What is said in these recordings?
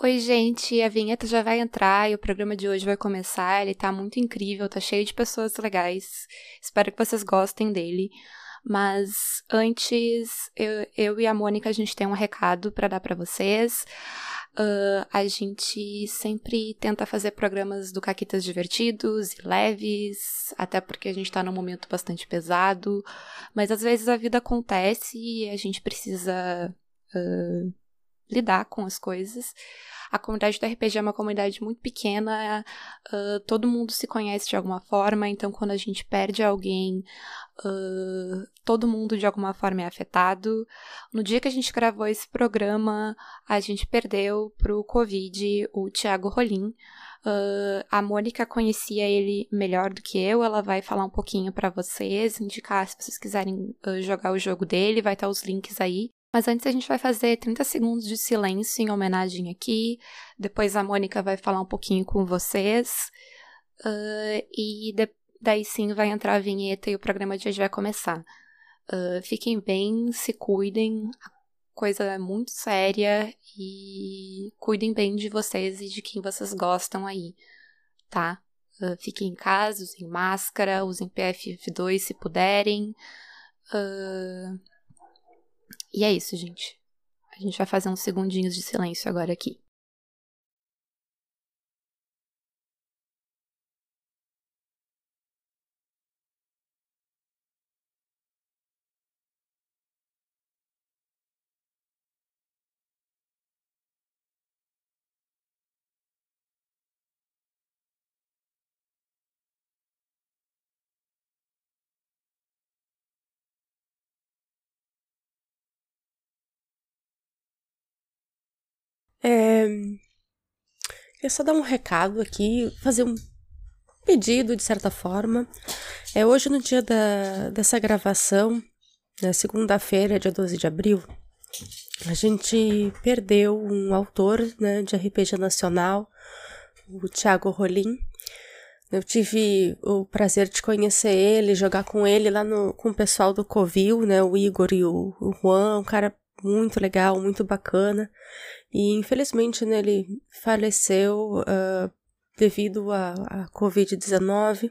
Oi, gente, a vinheta já vai entrar e o programa de hoje vai começar. Ele tá muito incrível, tá cheio de pessoas legais. Espero que vocês gostem dele. Mas antes, eu, eu e a Mônica, a gente tem um recado para dar para vocês. Uh, a gente sempre tenta fazer programas do Caquitas divertidos e leves, até porque a gente tá num momento bastante pesado. Mas às vezes a vida acontece e a gente precisa. Uh, lidar com as coisas. A comunidade do RPG é uma comunidade muito pequena, uh, todo mundo se conhece de alguma forma, então quando a gente perde alguém, uh, todo mundo de alguma forma é afetado. No dia que a gente gravou esse programa, a gente perdeu pro Covid o Thiago Rolim. Uh, a Mônica conhecia ele melhor do que eu, ela vai falar um pouquinho para vocês, indicar se vocês quiserem jogar o jogo dele, vai estar os links aí. Mas antes a gente vai fazer 30 segundos de silêncio em homenagem aqui. Depois a Mônica vai falar um pouquinho com vocês. Uh, e de, daí sim vai entrar a vinheta e o programa de hoje vai começar. Uh, fiquem bem, se cuidem. A coisa é muito séria e cuidem bem de vocês e de quem vocês gostam aí, tá? Uh, fiquem em casa, usem máscara, usem PFF2 se puderem. Uh, e é isso, gente. A gente vai fazer uns segundinhos de silêncio agora aqui. Queria só dar um recado aqui, fazer um pedido de certa forma. É hoje no dia da, dessa gravação, na segunda-feira, dia 12 de abril, a gente perdeu um autor né, de RPG nacional, o Thiago Rolim. Eu tive o prazer de conhecer ele, jogar com ele lá no, com o pessoal do Covil, né, o Igor e o, o Juan, um cara muito legal, muito bacana. E infelizmente né, ele faleceu uh, devido à Covid-19.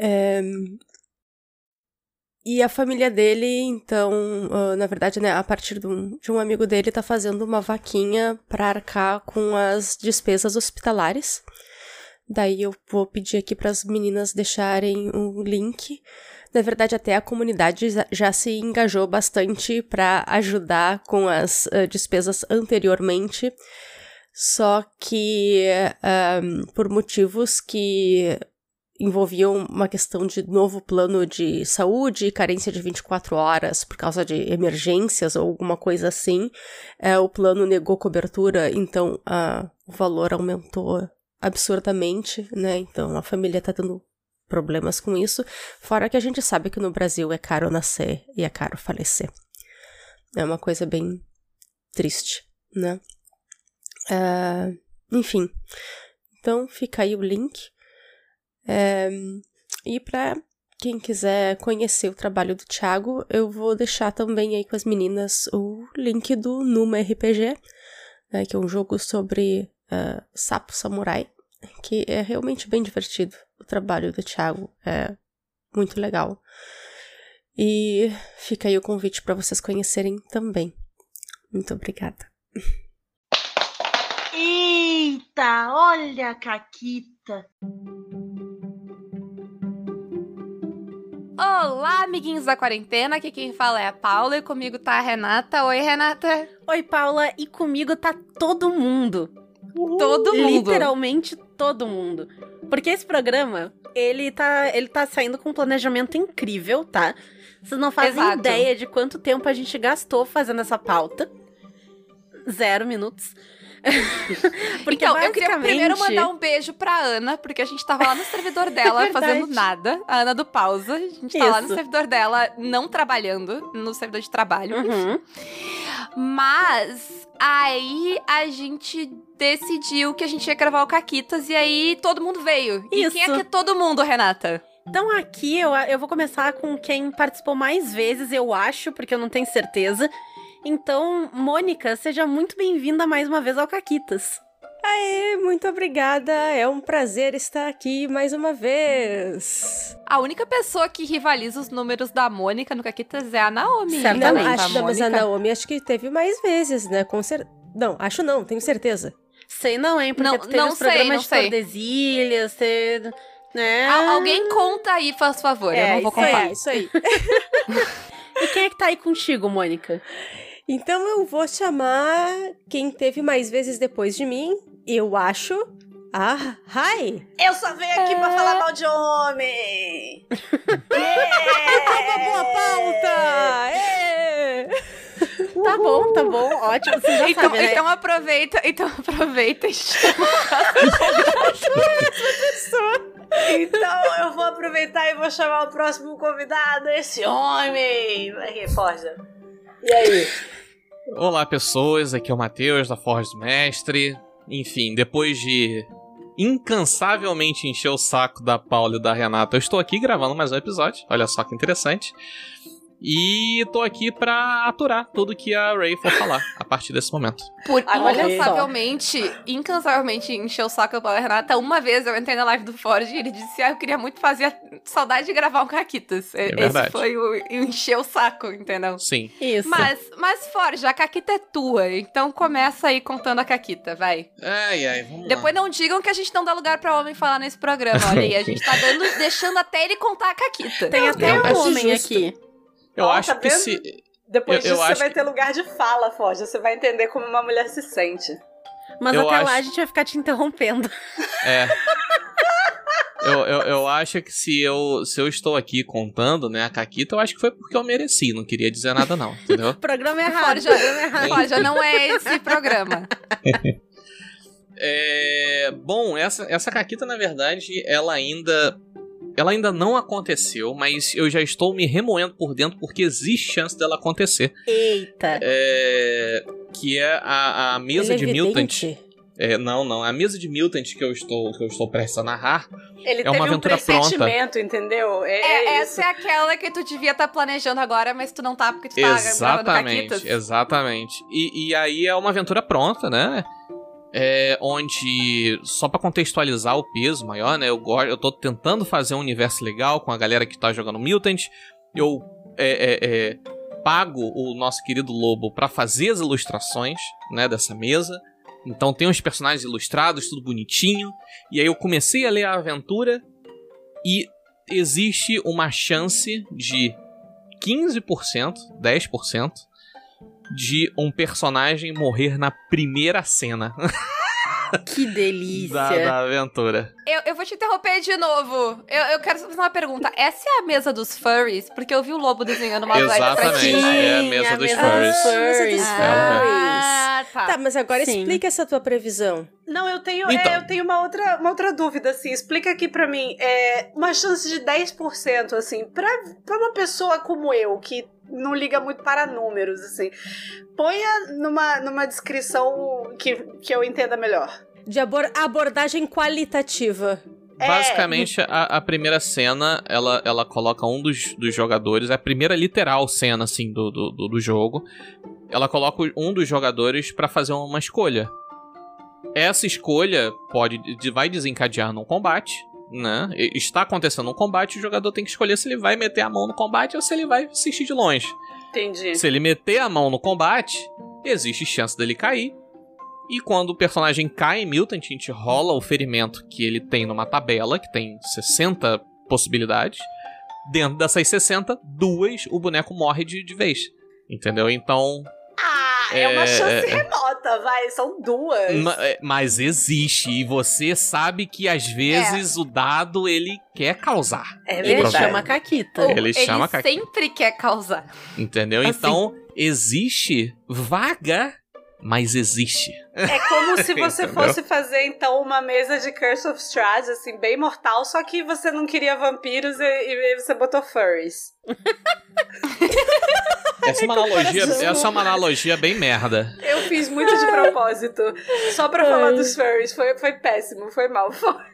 É, e a família dele, então, uh, na verdade, né, a partir de um, de um amigo dele, tá fazendo uma vaquinha para arcar com as despesas hospitalares. Daí eu vou pedir aqui para as meninas deixarem o link na verdade, até a comunidade já se engajou bastante para ajudar com as uh, despesas anteriormente, só que um, por motivos que envolviam uma questão de novo plano de saúde, carência de 24 horas por causa de emergências ou alguma coisa assim, é, o plano negou cobertura, então uh, o valor aumentou absurdamente, né? Então a família tá tendo problemas com isso, fora que a gente sabe que no Brasil é caro nascer e é caro falecer. É uma coisa bem triste, né? Uh, enfim, então fica aí o link. É, e para quem quiser conhecer o trabalho do Thiago, eu vou deixar também aí com as meninas o link do Numa RPG, né, que é um jogo sobre uh, sapo samurai, que é realmente bem divertido o trabalho do Thiago é muito legal. E fica aí o convite para vocês conhecerem também. Muito obrigada. Eita, olha a Caquita! Olá, amiguinhos da quarentena. Aqui quem fala é a Paula e comigo tá a Renata. Oi, Renata. Oi, Paula, e comigo tá todo mundo. Todo mundo. Literalmente todo mundo. Porque esse programa, ele tá, ele tá saindo com um planejamento incrível, tá? Vocês não fazem Exato. ideia de quanto tempo a gente gastou fazendo essa pauta. Zero minutos. porque então, basicamente... eu queria primeiro mandar um beijo pra Ana, porque a gente tava lá no servidor dela é fazendo nada. A Ana do Pausa. A gente tá Isso. lá no servidor dela, não trabalhando, no servidor de trabalho. Uhum. Mas aí a gente decidiu que a gente ia gravar o Caquitas e aí todo mundo veio. Isso. E quem é que é todo mundo, Renata? Então aqui eu, eu vou começar com quem participou mais vezes, eu acho, porque eu não tenho certeza. Então, Mônica, seja muito bem-vinda mais uma vez ao Caquitas. Aê, muito obrigada. É um prazer estar aqui mais uma vez. A única pessoa que rivaliza os números da Mônica no Caquitas é a Naomi. Certamente. Não, acho, não, mas a Naomi acho que teve mais vezes, né? Com cer... Não, acho não, tenho certeza. Sei não, hein? Porque não, tu teve não os sei, programas de Tordesilhas, você... Né? Al alguém conta aí, faz favor. É, eu não vou contar. É, isso aí. e quem é que tá aí contigo, Mônica? Então eu vou chamar quem teve mais vezes depois de mim, eu acho. Ah, hi! Eu só venho aqui é... pra falar mal de homem! yeah! uma boa pauta! É! Tá bom, tá bom, ótimo. Você já então, sabe, né? então aproveita, então aproveita e chama Então eu vou aproveitar e vou chamar o próximo convidado, esse homem! Vai aqui, Forja. E aí? Olá, pessoas. Aqui é o Matheus, da Forja do Mestre. Enfim, depois de incansavelmente encher o saco da Paula e da Renata, eu estou aqui gravando mais um episódio. Olha só que interessante. E tô aqui pra aturar tudo que a Ray for falar a partir desse momento. Por incansavelmente, incansavelmente encheu o saco da Renata. Uma vez eu entrei na live do Ford e ele disse: Ah, eu queria muito fazer saudade de gravar um Caquitas. É Esse verdade. foi o, o encher o saco, entendeu? Sim. Isso. Mas, mas Ford, a Caquita é tua, então começa aí contando a Caquita, vai. Ai, ai, vamos Depois lá. não digam que a gente não dá lugar pra homem falar nesse programa. Olha aí, a gente tá dando, deixando até ele contar a Caquita. Tem até um homem justo. aqui. Eu oh, acho tá que se. Depois eu, disso, eu você vai ter lugar de fala, Forja. Você vai entender como uma mulher se sente. Mas eu até acho... lá a gente vai ficar te interrompendo. É. eu, eu, eu acho que se eu, se eu estou aqui contando, né, a Caquita, eu acho que foi porque eu mereci. Não queria dizer nada, não. Entendeu? programa errado, já, programa errado. já não é esse programa. É, bom, essa, essa Caquita, na verdade, ela ainda ela ainda não aconteceu, mas eu já estou me remoendo por dentro porque existe chance dela acontecer. Eita! É, que é a, a mesa Ele de é Mutant. É, não, não. A mesa de Mutant que eu estou, que eu estou prestes a narrar Ele é uma aventura um pronta. entendeu? É, é, é essa é aquela que tu devia estar tá planejando agora, mas tu não tá porque tu tá exatamente, gravando Exatamente. E, e aí é uma aventura pronta, né? É, onde, só para contextualizar o peso maior, né, eu, eu tô tentando fazer um universo legal com a galera que tá jogando Mutant, eu é, é, é pago o nosso querido Lobo para fazer as ilustrações, né, dessa mesa, então tem os personagens ilustrados, tudo bonitinho, e aí eu comecei a ler a aventura e existe uma chance de 15%, 10% de um personagem morrer na primeira cena. Que delícia. Da, da aventura. Eu, eu vou te interromper de novo. Eu, eu quero fazer uma pergunta. Essa é a mesa dos furries? Porque eu vi o Lobo desenhando uma Exatamente, pra ti. é a mesa, a dos, mesa furries. dos furries. Ah, tá. tá, mas agora Sim. explica essa tua previsão. Não, eu tenho, então. é, eu tenho uma outra, uma outra dúvida, assim. Explica aqui pra mim. É, uma chance de 10%, assim, pra, pra uma pessoa como eu, que não liga muito para números, assim. Ponha numa, numa descrição que, que eu entenda melhor. De abor abordagem qualitativa. É. Basicamente, a, a, primeira cena, ela, ela coloca um dos, dos jogadores, é a primeira literal cena, assim, do, do, do jogo. Ela coloca um dos jogadores para fazer uma escolha. Essa escolha pode vai desencadear num combate, né? Está acontecendo um combate, o jogador tem que escolher se ele vai meter a mão no combate ou se ele vai assistir de longe. Entendi. Se ele meter a mão no combate, existe chance dele cair. E quando o personagem cai em Mutant, a gente rola o ferimento que ele tem numa tabela, que tem 60 possibilidades. Dentro dessas 60, duas o boneco morre de, de vez. Entendeu? Então, é, é uma chance é, é, remota, vai, são duas. É, mas existe, e você sabe que às vezes é. o dado ele quer causar. É verdade. Ele chama Caquita. Ele, ele chama Caquita. sempre quer causar. Entendeu? Assim. Então, existe vaga, mas existe. É como se você fosse fazer, então, uma mesa de Curse of Strahd, assim, bem mortal, só que você não queria vampiros e, e você botou furries. Essa é uma analogia, essa é uma analogia bem merda. Eu fiz muito de propósito. Só pra Ai. falar dos furries. Foi, foi péssimo, foi mal.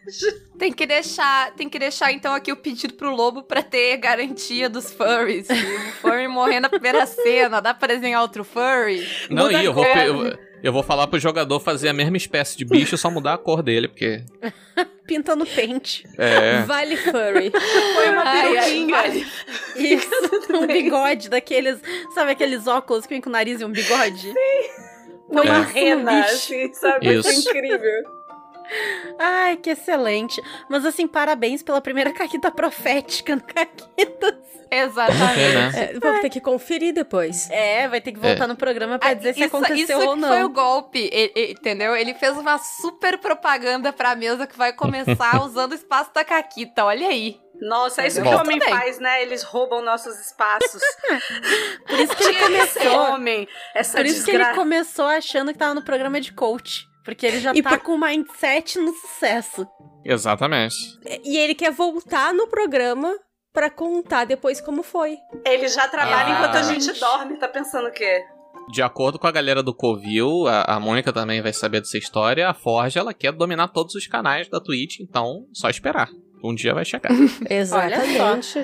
Tem que deixar, tem que deixar então aqui o pedido pro Lobo pra ter garantia dos furries. O furry morrer na primeira cena, dá pra desenhar outro furry? Não, e eu vou, eu, eu vou falar pro jogador fazer a mesma espécie de bicho, só mudar a cor dele, porque. Pinta no pente. É. Vale furry. Foi uma peruquinha. Vale. Isso, um bigode daqueles. Sabe aqueles óculos que vem com o nariz e um bigode? Sim. Foi uma rena, assim, sabe? Isso. Foi incrível. Ai, que excelente. Mas assim, parabéns pela primeira caquita profética no Caquitas. Exatamente. É, né? é, vou ter que conferir depois. É, vai ter que voltar é. no programa pra ah, dizer isso, se aconteceu isso ou não. Isso foi o golpe, entendeu? Ele fez uma super propaganda pra mesa que vai começar usando o espaço da Caquita. Olha aí. Nossa, é isso Bom, que o homem faz, né? Eles roubam nossos espaços. Por isso que ele começou. homem, essa Por isso desgra... que ele começou achando que tava no programa de coach. Porque ele já e tá por... com o mindset no sucesso. Exatamente. E ele quer voltar no programa para contar depois como foi. Ele já trabalha ah. enquanto a gente dorme, tá pensando o quê? De acordo com a galera do Covil, a, a Mônica também vai saber dessa história. A Forge, ela quer dominar todos os canais da Twitch, então só esperar. Um dia vai chegar. Exatamente. Olha só,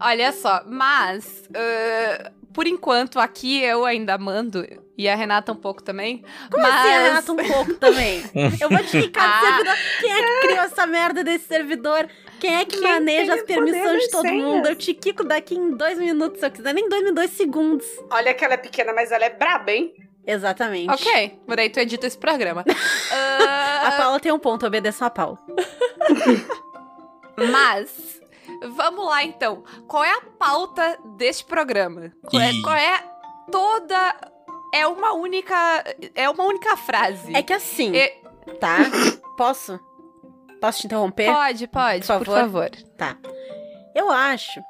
Olha só mas uh, por enquanto aqui eu ainda mando e a Renata um pouco também. Como mas... assim a Renata um pouco também? eu vou te ficar ah. servidor. Quem é que criou essa merda desse servidor? Quem é que Quem maneja as permissões de todo senhas? mundo? Eu te quico daqui em dois minutos, se eu quiser. Nem dois minutos, dois segundos. Olha que ela é pequena, mas ela é braba, hein? Exatamente. Ok, por aí tu edita esse programa. uh... A Paula tem um ponto, obedeço a Paula. mas, vamos lá então. Qual é a pauta deste programa? Qual é, qual é toda é uma única. É uma única frase. É que assim. É... Tá? Posso? Posso te interromper? Pode, pode, por favor. por favor. Tá. Eu acho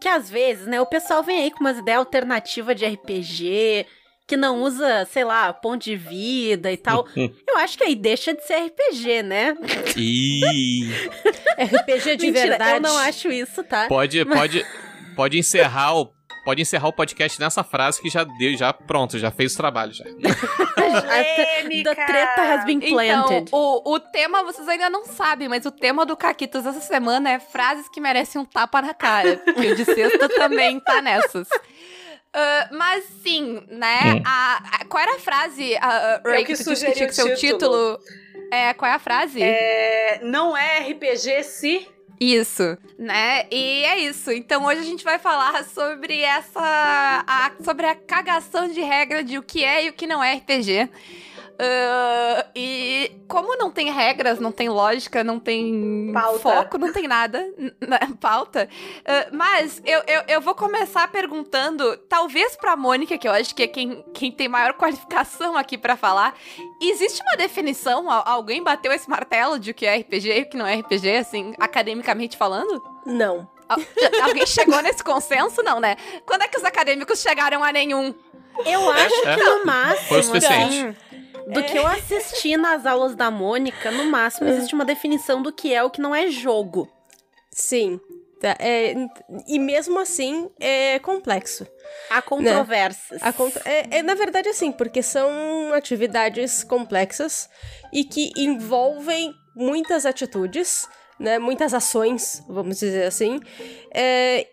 que às vezes, né, o pessoal vem aí com umas ideias alternativas de RPG, que não usa, sei lá, ponto de vida e tal. Eu acho que aí deixa de ser RPG, né? Ih. RPG de Mentira, verdade. Eu não acho isso, tá? Pode, Mas... pode, pode encerrar o pode encerrar o podcast nessa frase que já deu, já pronto, já fez o trabalho já. The treta has been planted. Então, o, o tema vocês ainda não sabem, mas o tema do Caquitas essa semana é frases que merecem um tapa na cara. Porque o de sexta também tá nessas. Uh, mas sim, né? Hum. A, a, qual era a frase, uh, Ray, que, que tu que tinha que ser o título? É, qual é a frase? É, não é RPG se isso, né? E é isso. Então hoje a gente vai falar sobre essa. A, sobre a cagação de regra de o que é e o que não é RPG. Uh, e como não tem regras, não tem lógica, não tem pauta. foco, não tem nada, pauta. Uh, mas eu, eu, eu, vou começar perguntando, talvez pra Mônica, que eu acho que é quem, quem tem maior qualificação aqui para falar, existe uma definição? Alguém bateu esse martelo de o que é RPG e o que não é RPG, assim, academicamente falando? Não. Alguém chegou nesse consenso? Não, né? Quando é que os acadêmicos chegaram a nenhum? Eu acho é, que no máximo. Foi o suficiente. Assim, do é. que eu assisti nas aulas da Mônica, no máximo é. existe uma definição do que é o que não é jogo. Sim. Tá, é, e mesmo assim é complexo. Há controvérsias. Né? Cont é, é, na verdade, assim, porque são atividades complexas e que envolvem muitas atitudes, né? Muitas ações, vamos dizer assim. É,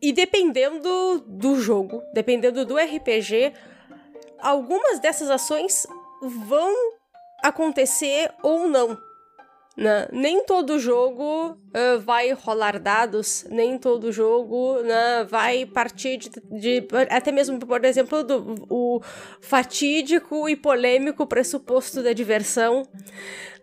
e dependendo do jogo, dependendo do RPG, algumas dessas ações vão acontecer ou não. Né? Nem todo jogo uh, vai rolar dados, nem todo jogo né, vai partir de, de, Até mesmo, por exemplo, do o fatídico e polêmico pressuposto da diversão.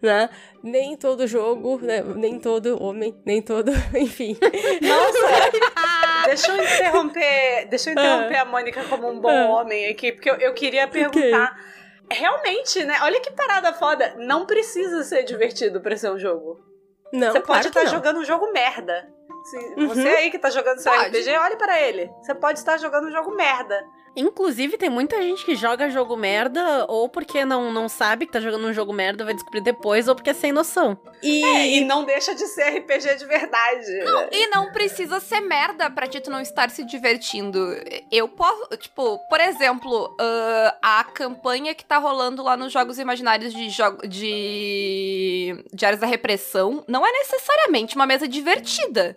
Né? Nem todo jogo, né, nem todo homem, nem todo. Enfim. Nossa! deixa eu interromper. Deixa eu interromper ah. a Mônica como um bom ah. homem aqui, porque eu, eu queria perguntar. Okay realmente, né? Olha que parada foda. Não precisa ser divertido pra ser um jogo. Não, Você pode estar tá jogando um jogo merda. Se uhum. Você aí que tá jogando seu pode. RPG, olhe para ele. Você pode estar jogando um jogo merda. Inclusive, tem muita gente que joga jogo merda, ou porque não, não sabe que tá jogando um jogo merda, vai descobrir depois, ou porque é sem noção. E, é, e não deixa de ser RPG de verdade. Não, e não precisa ser merda pra ti tu não estar se divertindo. Eu posso, tipo, por exemplo, uh, a campanha que tá rolando lá nos Jogos Imaginários de, jogo, de Diários da Repressão não é necessariamente uma mesa divertida.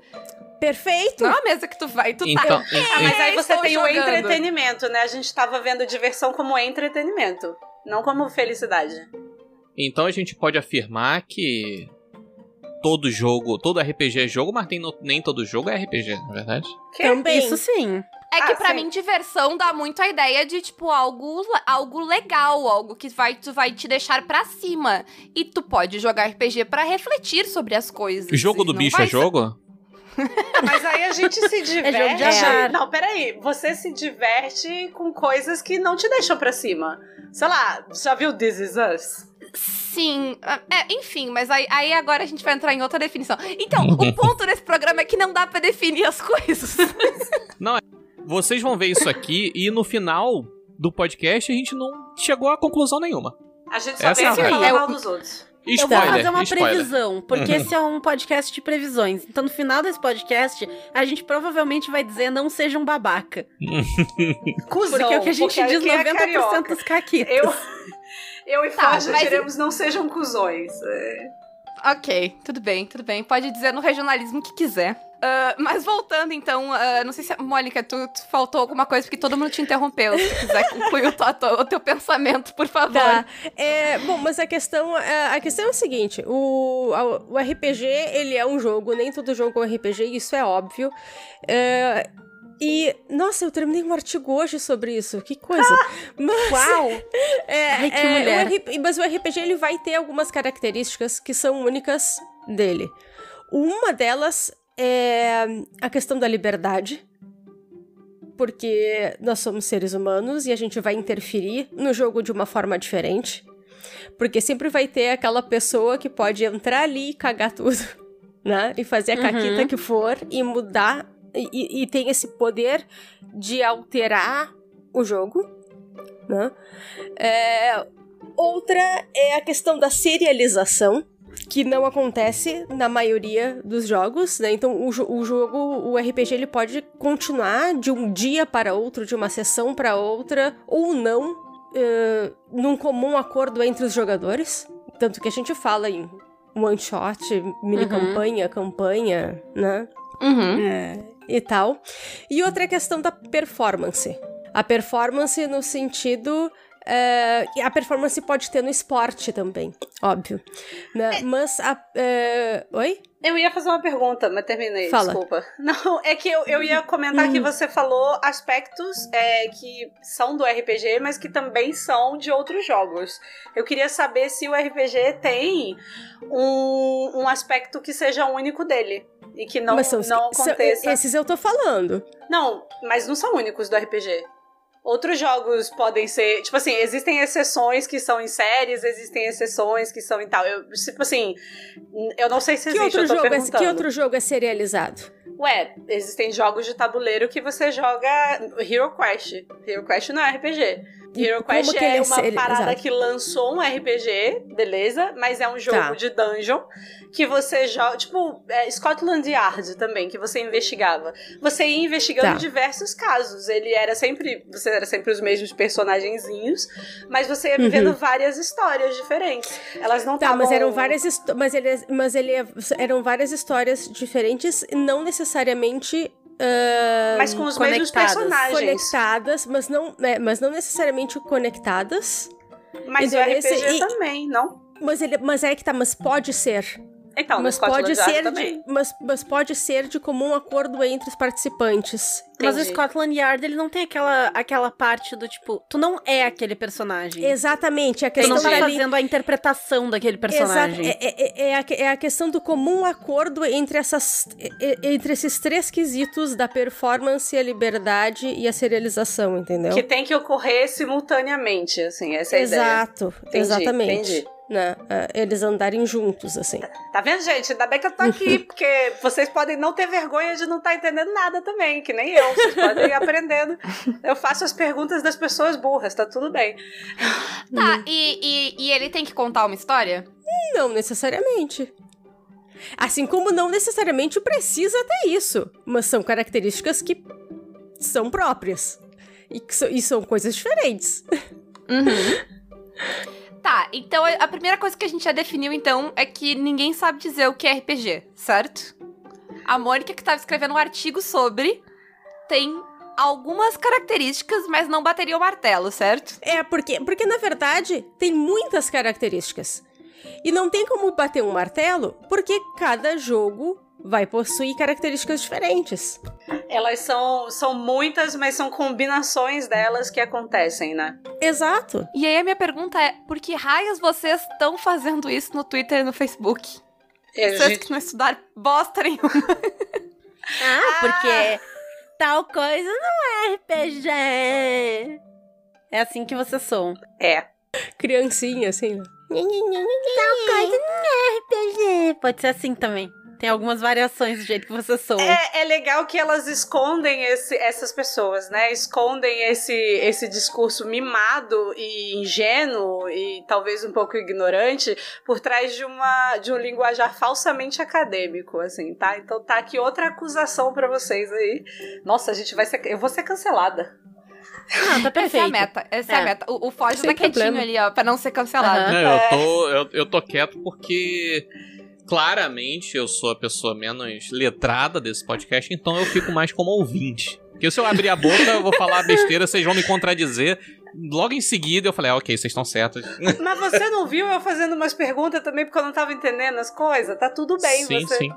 Perfeito. Não é a mesa que tu vai, tu então, tá. É, mas aí você tem jogando. o entretenimento, né? A gente tava vendo diversão como entretenimento, não como felicidade. Então a gente pode afirmar que todo jogo, todo RPG é jogo, mas nem, nem todo jogo é RPG, na é verdade? Que? Também. Isso sim. É que ah, pra sim. mim diversão dá muito a ideia de, tipo, algo, algo legal, algo que vai, tu vai te deixar pra cima. E tu pode jogar RPG para refletir sobre as coisas. Jogo do bicho é jogo? Mas aí a gente se diverte. É não, peraí. Você se diverte com coisas que não te deixam pra cima. Sei lá, já viu This Is Us? Sim, é, enfim, mas aí, aí, agora a gente vai entrar em outra definição. Então, o ponto desse programa é que não dá para definir as coisas. Não, é, vocês vão ver isso aqui e no final do podcast a gente não chegou a conclusão nenhuma. A gente só Essa pensa em falar mal dos outros. Spoiler, eu vou fazer uma spoiler. previsão, porque esse é um podcast de previsões. Então, no final desse podcast, a gente provavelmente vai dizer não seja um babaca. Cusão, porque é o que a gente diz 90% é dos caquitos. Eu, eu e tá, Forja diremos não sejam cuzões. É. Ok, tudo bem, tudo bem. Pode dizer no regionalismo que quiser. Uh, mas voltando, então, uh, não sei se, Mônica, tu, tu, faltou alguma coisa, porque todo mundo te interrompeu. Se quiser concluir o, o, o, teu pensamento, por favor. Tá. É, bom, mas a questão, é, a questão é o seguinte, o, o RPG, ele é um jogo, nem todo jogo é um RPG, isso é óbvio. É, e, nossa, eu terminei um artigo hoje sobre isso. Que coisa. Ah, mas, Uau! É, Ai, que é, mulher. O mas o RPG ele vai ter algumas características que são únicas dele. Uma delas é a questão da liberdade, porque nós somos seres humanos e a gente vai interferir no jogo de uma forma diferente. Porque sempre vai ter aquela pessoa que pode entrar ali e cagar tudo, né? E fazer a uhum. caquita que for e mudar. E, e tem esse poder de alterar o jogo, né? É, outra é a questão da serialização que não acontece na maioria dos jogos, né? Então o, o jogo, o RPG, ele pode continuar de um dia para outro, de uma sessão para outra, ou não, uh, num comum acordo entre os jogadores. Tanto que a gente fala em one shot, mini uhum. campanha, campanha, né? Uhum. É, e tal. E outra é a questão da performance. A performance no sentido Uh, a performance pode ter no esporte também, óbvio. Né? É. Mas a. Uh, oi? Eu ia fazer uma pergunta, mas terminei, Fala. desculpa. Não, é que eu, eu ia comentar hum. que você falou aspectos é, que são do RPG, mas que também são de outros jogos. Eu queria saber se o RPG tem um, um aspecto que seja único dele. E que não, são, não aconteça. São, esses eu tô falando. Não, mas não são únicos do RPG. Outros jogos podem ser. Tipo assim, existem exceções que são em séries, existem exceções que são em tal. Eu, tipo assim, eu não sei se que existe, outro jogo é, Que outro jogo é serializado? Ué, existem jogos de tabuleiro que você joga Hero Quest. Hero Quest não é RPG. Hero Quest é, é uma parada Exato. que lançou um RPG, beleza? Mas é um jogo tá. de dungeon que você joga. Tipo, é Scotland Yard também, que você investigava. Você ia investigando tá. diversos casos. Ele era sempre. Você era sempre os mesmos personagenzinhos, mas você ia vivendo uhum. várias histórias diferentes. Elas não estavam. Tá, mas eram várias. Mas, ele, mas ele eram várias histórias diferentes, não necessariamente Uh, mas com os mesmos personagens. Conectadas, mas não, é, mas não necessariamente conectadas. Mas o RPG esse, também, não? Mas, ele, mas é que tá, mas pode ser. Então, mas pode ser de, mas, mas pode ser de comum acordo entre os participantes. Entendi. Mas o Scotland Yard, ele não tem aquela, aquela parte do tipo, tu não é aquele personagem. Exatamente. A questão tu não tá fazendo a interpretação daquele personagem. Exato. É, é, é, é, a, é a questão do comum acordo entre, essas, entre esses três quesitos da performance, a liberdade e a serialização, entendeu? Que tem que ocorrer simultaneamente, assim, essa é a Exato, ideia. exatamente. Entendi. Né? Uh, eles andarem juntos, assim. Tá vendo, gente? Ainda bem que eu tô aqui, porque vocês podem não ter vergonha de não estar tá entendendo nada também, que nem eu. Vocês podem ir aprendendo. Eu faço as perguntas das pessoas burras, tá tudo bem. Tá, e, e, e ele tem que contar uma história? Não necessariamente. Assim como não necessariamente precisa ter isso, mas são características que são próprias. E, que so, e são coisas diferentes. Uhum. Tá, então a primeira coisa que a gente já definiu, então, é que ninguém sabe dizer o que é RPG, certo? A Mônica, que estava escrevendo um artigo sobre, tem algumas características, mas não bateria o martelo, certo? É, porque, porque na verdade tem muitas características. E não tem como bater um martelo, porque cada jogo vai possuir características diferentes. Elas são, são muitas, mas são combinações delas que acontecem, né? Exato. E aí a minha pergunta é: por que raios vocês estão fazendo isso no Twitter e no Facebook? É, vocês gente... que não estudaram bosta nenhuma. ah, porque ah. tal coisa não é RPG. É assim que vocês são. É. Criancinha, assim. Tal coisa não é RPG. Pode ser assim também. Tem algumas variações do jeito que você soa. É, é legal que elas escondem esse, essas pessoas, né? Escondem esse, esse discurso mimado e ingênuo e talvez um pouco ignorante por trás de, uma, de um linguajar falsamente acadêmico, assim, tá? Então tá aqui outra acusação para vocês aí. Nossa, a gente vai ser. Eu vou ser cancelada. Não, tá perfeito. Essa é a meta. Essa é, é a meta. O, o Foge tá quietinho problema. ali, ó, pra não ser cancelado. Uhum. Não, eu, tô, eu, eu tô quieto porque claramente eu sou a pessoa menos letrada desse podcast, então eu fico mais como ouvinte. Porque se eu abrir a boca, eu vou falar besteira, vocês vão me contradizer. Logo em seguida eu falei, ah, ok, vocês estão certos. Mas você não viu eu fazendo umas perguntas também porque eu não tava entendendo as coisas? Tá tudo bem, sim, você. Sim.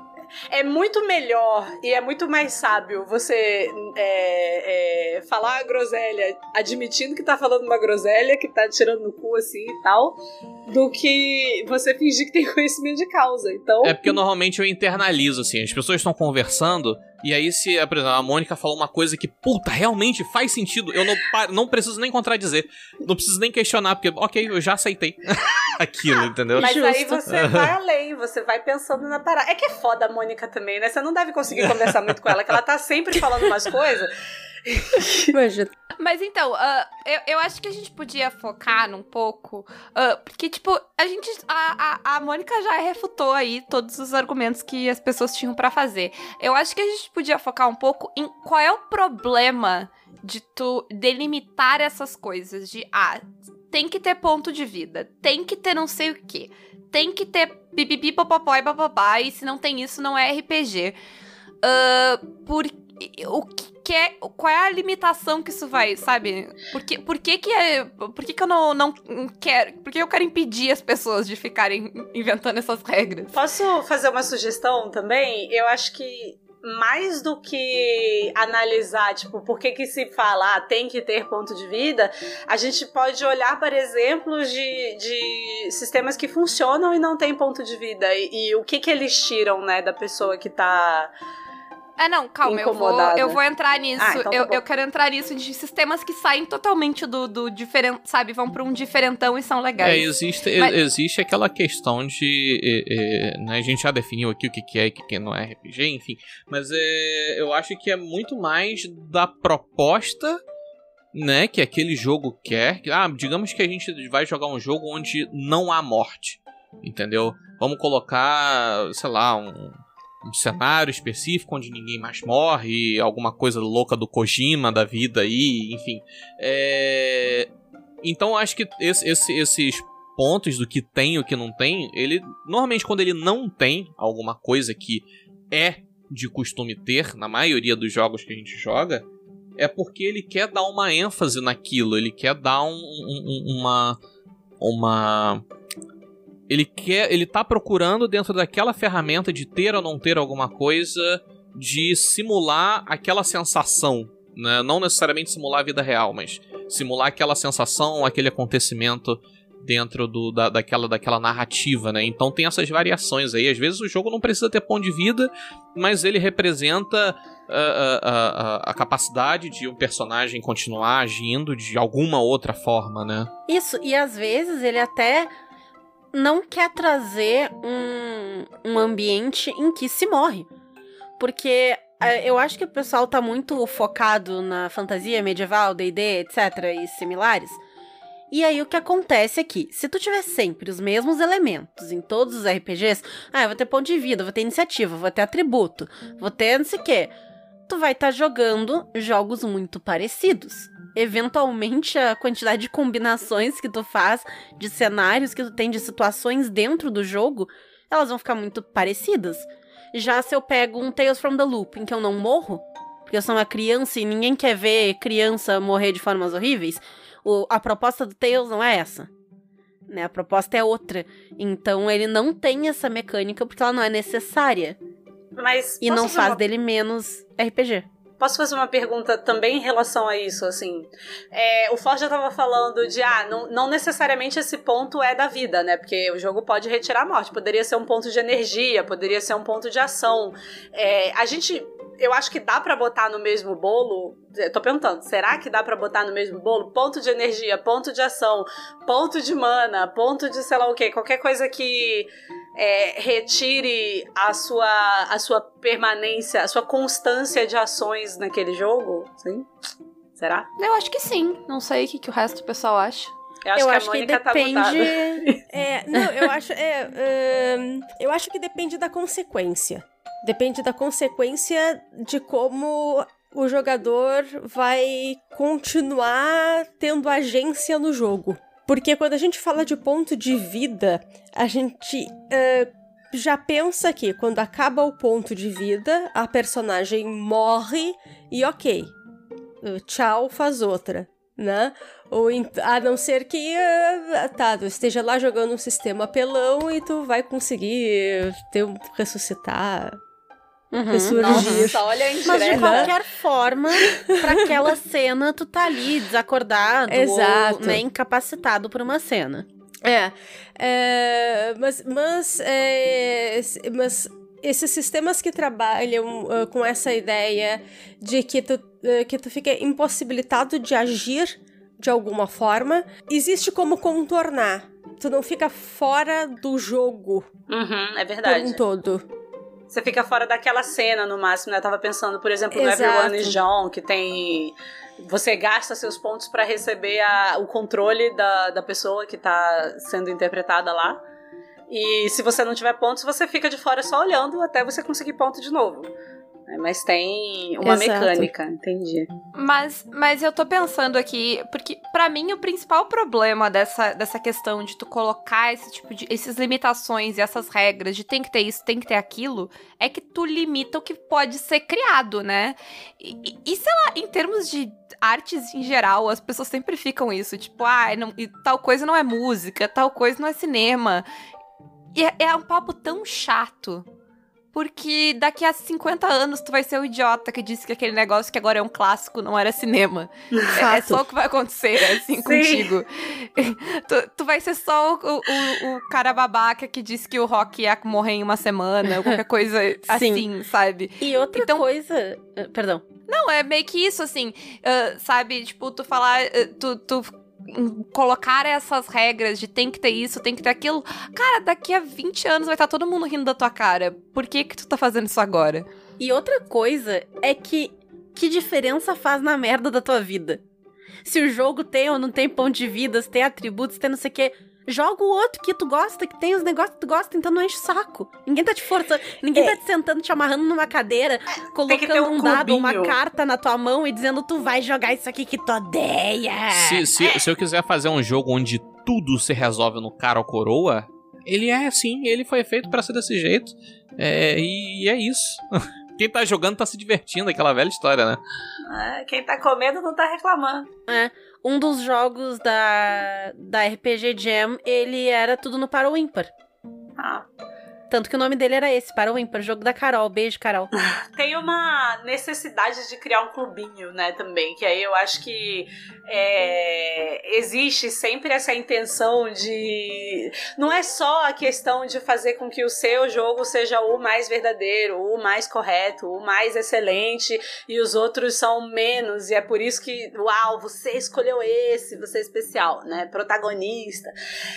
É muito melhor e é muito mais sábio você é, é, falar a groselha admitindo que tá falando uma groselha, que tá tirando no cu assim e tal, do que você fingir que tem conhecimento de causa. Então. É porque normalmente eu internalizo, assim, as pessoas estão conversando. E aí, se, por exemplo, a Mônica falou uma coisa que, puta, realmente faz sentido, eu não, não preciso nem contradizer. Não preciso nem questionar, porque, ok, eu já aceitei aquilo, entendeu? Mas Justo. aí você vai além, você vai pensando na parada. É que é foda a Mônica também, né? Você não deve conseguir conversar muito com ela, que ela tá sempre falando umas coisas. Imagina. Mas então, uh, eu, eu acho que a gente podia focar num pouco. Uh, porque, tipo, a gente. A, a, a Mônica já refutou aí todos os argumentos que as pessoas tinham para fazer. Eu acho que a gente podia focar um pouco em qual é o problema de tu delimitar essas coisas. De, ah, tem que ter ponto de vida, tem que ter não sei o que, tem que ter pipipi, popopó e bababá, e se não tem isso, não é RPG. Uh, por, o que é, qual é a limitação que isso vai, sabe? Por que, por que, que, é, por que, que eu não, não quero. Por que eu quero impedir as pessoas de ficarem inventando essas regras? Posso fazer uma sugestão também? Eu acho que mais do que analisar, tipo, por que que se fala, ah, tem que ter ponto de vida, a gente pode olhar para exemplos de, de sistemas que funcionam e não tem ponto de vida. E, e o que que eles tiram, né, da pessoa que tá é, não, calma, eu vou, eu vou entrar nisso. Ah, então tá eu, eu quero entrar nisso de sistemas que saem totalmente do, do diferente, sabe? Vão pra um diferentão e são legais. É, existe, Mas... existe aquela questão de. É, é, né, a gente já definiu aqui o que, que é e o que, que não é RPG, enfim. Mas é, eu acho que é muito mais da proposta né, que aquele jogo quer. Ah, digamos que a gente vai jogar um jogo onde não há morte, entendeu? Vamos colocar, sei lá, um, um cenário específico onde ninguém mais morre, alguma coisa louca do Kojima da vida aí, enfim. É... Então acho que esse, esse, esses pontos do que tem e o que não tem, ele normalmente quando ele não tem alguma coisa que é de costume ter na maioria dos jogos que a gente joga, é porque ele quer dar uma ênfase naquilo, ele quer dar um, um, uma uma ele quer, ele tá procurando dentro daquela ferramenta de ter ou não ter alguma coisa de simular aquela sensação, né? Não necessariamente simular a vida real, mas simular aquela sensação, aquele acontecimento dentro do, da, daquela, daquela narrativa, né? Então tem essas variações aí. Às vezes o jogo não precisa ter ponto de vida, mas ele representa a, a, a, a, capacidade de um personagem continuar agindo de alguma outra forma, né? Isso, e às vezes ele até não quer trazer um, um ambiente em que se morre. Porque é, eu acho que o pessoal tá muito focado na fantasia medieval, D&D, etc. e similares. E aí o que acontece aqui? Se tu tiver sempre os mesmos elementos em todos os RPGs, ah, eu vou ter ponto de vida, vou ter iniciativa, vou ter atributo, vou ter não sei o quê. Tu vai estar tá jogando jogos muito parecidos. Eventualmente, a quantidade de combinações que tu faz, de cenários que tu tem, de situações dentro do jogo, elas vão ficar muito parecidas. Já se eu pego um Tales from the Loop, em que eu não morro, porque eu sou uma criança e ninguém quer ver criança morrer de formas horríveis, o, a proposta do Tails não é essa. Né? A proposta é outra. Então ele não tem essa mecânica porque ela não é necessária. Mas e não faz uma... dele menos RPG. Posso fazer uma pergunta também em relação a isso, assim? É, o Forge já tava falando de, ah, não, não necessariamente esse ponto é da vida, né? Porque o jogo pode retirar a morte. Poderia ser um ponto de energia, poderia ser um ponto de ação. É, a gente eu acho que dá para botar no mesmo bolo. Eu tô perguntando, será que dá para botar no mesmo bolo ponto de energia, ponto de ação, ponto de mana, ponto de sei lá o que, qualquer coisa que é, retire a sua, a sua permanência, a sua constância de ações naquele jogo? Sim? Será? Eu acho que sim. Não sei o que, que o resto do pessoal acha. Eu acho eu que, acho que tá depende. Tá é, não, eu acho. É, eu acho que depende da consequência. Depende da consequência de como o jogador vai continuar tendo agência no jogo. Porque quando a gente fala de ponto de vida, a gente uh, já pensa que quando acaba o ponto de vida, a personagem morre e ok. Uh, tchau, faz outra, né? Ou a não ser que uh, tá, tu esteja lá jogando um sistema pelão e tu vai conseguir ter, ressuscitar Uhum. Nossa, olha a Mas de qualquer forma, para aquela cena, tu tá ali desacordado Exato. ou né, incapacitado por uma cena. É, é mas, mas, é, mas esses sistemas que trabalham uh, com essa ideia de que tu, uh, que tu fica impossibilitado de agir de alguma forma, existe como contornar. Tu não fica fora do jogo. Uhum, é verdade. Por um todo. Você fica fora daquela cena no máximo, né? Eu tava pensando, por exemplo, no Everyone is John, que tem. Você gasta seus pontos para receber a, o controle da, da pessoa que tá sendo interpretada lá. E se você não tiver pontos, você fica de fora só olhando até você conseguir ponto de novo. Né? Mas tem uma Exato. mecânica, entendi. Mas, mas eu tô pensando aqui, porque para mim o principal problema dessa, dessa questão de tu colocar esse tipo de. essas limitações e essas regras de tem que ter isso, tem que ter aquilo, é que tu limita o que pode ser criado, né? E, e sei lá, em termos de artes em geral, as pessoas sempre ficam isso, tipo, ah, não, tal coisa não é música, tal coisa não é cinema. E é, é um papo tão chato porque daqui a 50 anos tu vai ser o idiota que disse que aquele negócio que agora é um clássico não era cinema. É, é, só o que vai acontecer, assim, Sim. contigo. tu, tu, vai ser só o, o, o, cara babaca que disse que o rock ia morrer em uma semana, ou qualquer coisa assim, sabe? E outra então, coisa. Eh, perdão. Não, é meio que isso, assim, uh, sabe? Tipo, tu falar. Uh, tu, tu colocar essas regras de tem que ter isso, tem que ter aquilo. Cara, daqui a 20 anos vai estar todo mundo rindo da tua cara. Por que que tu tá fazendo isso agora? E outra coisa é que que diferença faz na merda da tua vida? Se o jogo tem ou não tem ponto de vida, se tem atributos, se tem não sei o que Joga o outro que tu gosta, que tem os negócios que tu gosta, então não enche o saco. Ninguém tá te forçando, ninguém é. tá te sentando, te amarrando numa cadeira, colocando um, um dado, uma carta na tua mão e dizendo tu vai jogar isso aqui que tu odeia. Se, se, se eu quiser fazer um jogo onde tudo se resolve no cara ou coroa, ele é assim, ele foi feito para ser desse jeito. É, e, e é isso. Quem tá jogando tá se divertindo, aquela velha história, né? É, quem tá comendo não tá reclamando. É um dos jogos da, da RPG Jam, ele era tudo no par ímpar. Ah. Tanto que o nome dele era esse, para o ímpar, jogo da Carol. Beijo, Carol. Tem uma necessidade de criar um clubinho, né, também. Que aí eu acho que é, existe sempre essa intenção de. Não é só a questão de fazer com que o seu jogo seja o mais verdadeiro, o mais correto, o mais excelente, e os outros são menos, e é por isso que, uau, você escolheu esse, você é especial, né? Protagonista.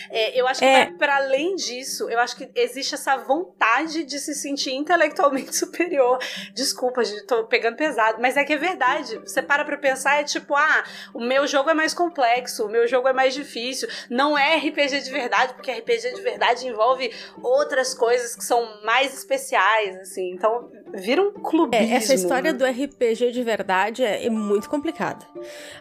É, eu acho que é. para além disso, eu acho que existe essa vontade de se sentir intelectualmente superior. Desculpa, gente, tô pegando pesado, mas é que é verdade. Você para pra pensar, é tipo, ah, o meu jogo é mais complexo, o meu jogo é mais difícil. Não é RPG de verdade, porque RPG de verdade envolve outras coisas que são mais especiais, assim. Então, vira um clubismo. É, essa história do RPG de verdade é, é muito complicada.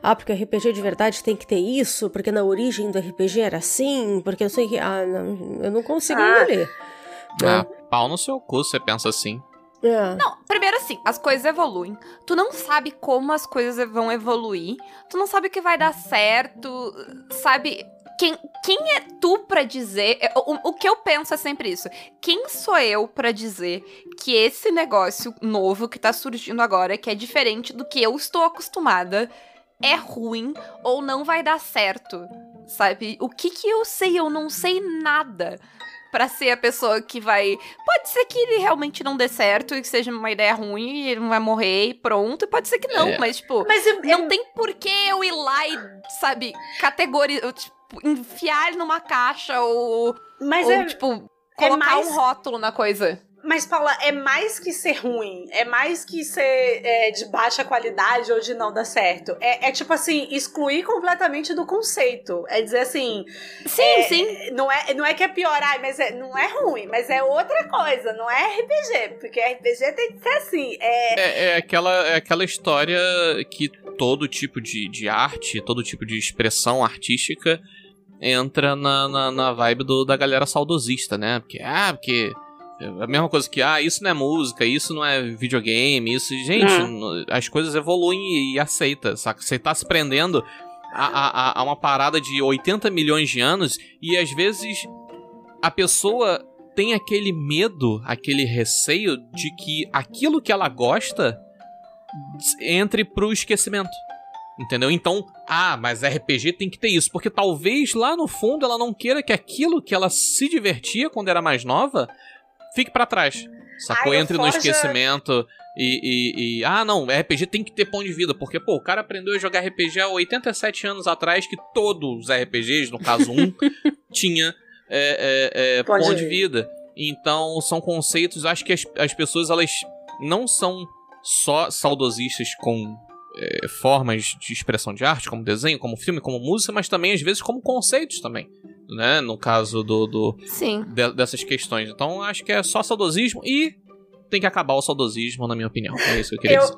Ah, porque o RPG de verdade tem que ter isso, porque na origem do RPG era assim, porque eu sei que. Ah, não, eu não consigo ah. engolir. Ah, pau no seu cu, você pensa assim. É. Não, primeiro assim, as coisas evoluem. Tu não sabe como as coisas vão evoluir. Tu não sabe o que vai dar certo. Sabe? Quem, quem é tu para dizer. É, o, o que eu penso é sempre isso. Quem sou eu para dizer que esse negócio novo que tá surgindo agora, que é diferente do que eu estou acostumada, é ruim ou não vai dar certo? Sabe? O que que eu sei? Eu não sei nada para ser a pessoa que vai. Pode ser que ele realmente não dê certo e que seja uma ideia ruim e ele não vai morrer e pronto. E pode ser que não, é. mas, tipo, mas eu, não eu... tem por que eu ir lá e, sabe, categorizar. Tipo, enfiar ele numa caixa ou. Mas ou, é, tipo, colocar é mais... um rótulo na coisa. Mas, Paula, é mais que ser ruim. É mais que ser é, de baixa qualidade ou de não dar certo. É, é, tipo assim, excluir completamente do conceito. É dizer assim. Sim, é, sim. Não é, não é que é piorar, mas é, não é ruim, mas é outra coisa. Não é RPG. Porque RPG tem que ser assim. É, é, é aquela, é aquela história que todo tipo de, de arte, todo tipo de expressão artística entra na, na, na vibe do, da galera saudosista, né? Porque, ah, porque a mesma coisa que, ah, isso não é música, isso não é videogame, isso. Gente, hum. as coisas evoluem e, aceita, saca? Você tá se prendendo a, a, a uma parada de 80 milhões de anos e às vezes a pessoa tem aquele medo, aquele receio de que aquilo que ela gosta entre pro esquecimento. Entendeu? Então, ah, mas RPG tem que ter isso, porque talvez lá no fundo ela não queira que aquilo que ela se divertia quando era mais nova fique para trás. Sacou? Ai, Entre Forja... no esquecimento e, e, e, Ah, não, RPG tem que ter pão de vida. Porque, pô, o cara aprendeu a jogar RPG há 87 anos atrás, que todos os RPGs, no caso um, tinha é, é, é, pão de vida. Então, são conceitos. Acho que as, as pessoas, elas não são só saudosistas com é, formas de expressão de arte, como desenho, como filme, como música, mas também às vezes como conceitos também, né? No caso do, do Sim. De, dessas questões. Então acho que é só saudosismo e tem que acabar o saudosismo, na minha opinião. É isso que eu queria eu, dizer.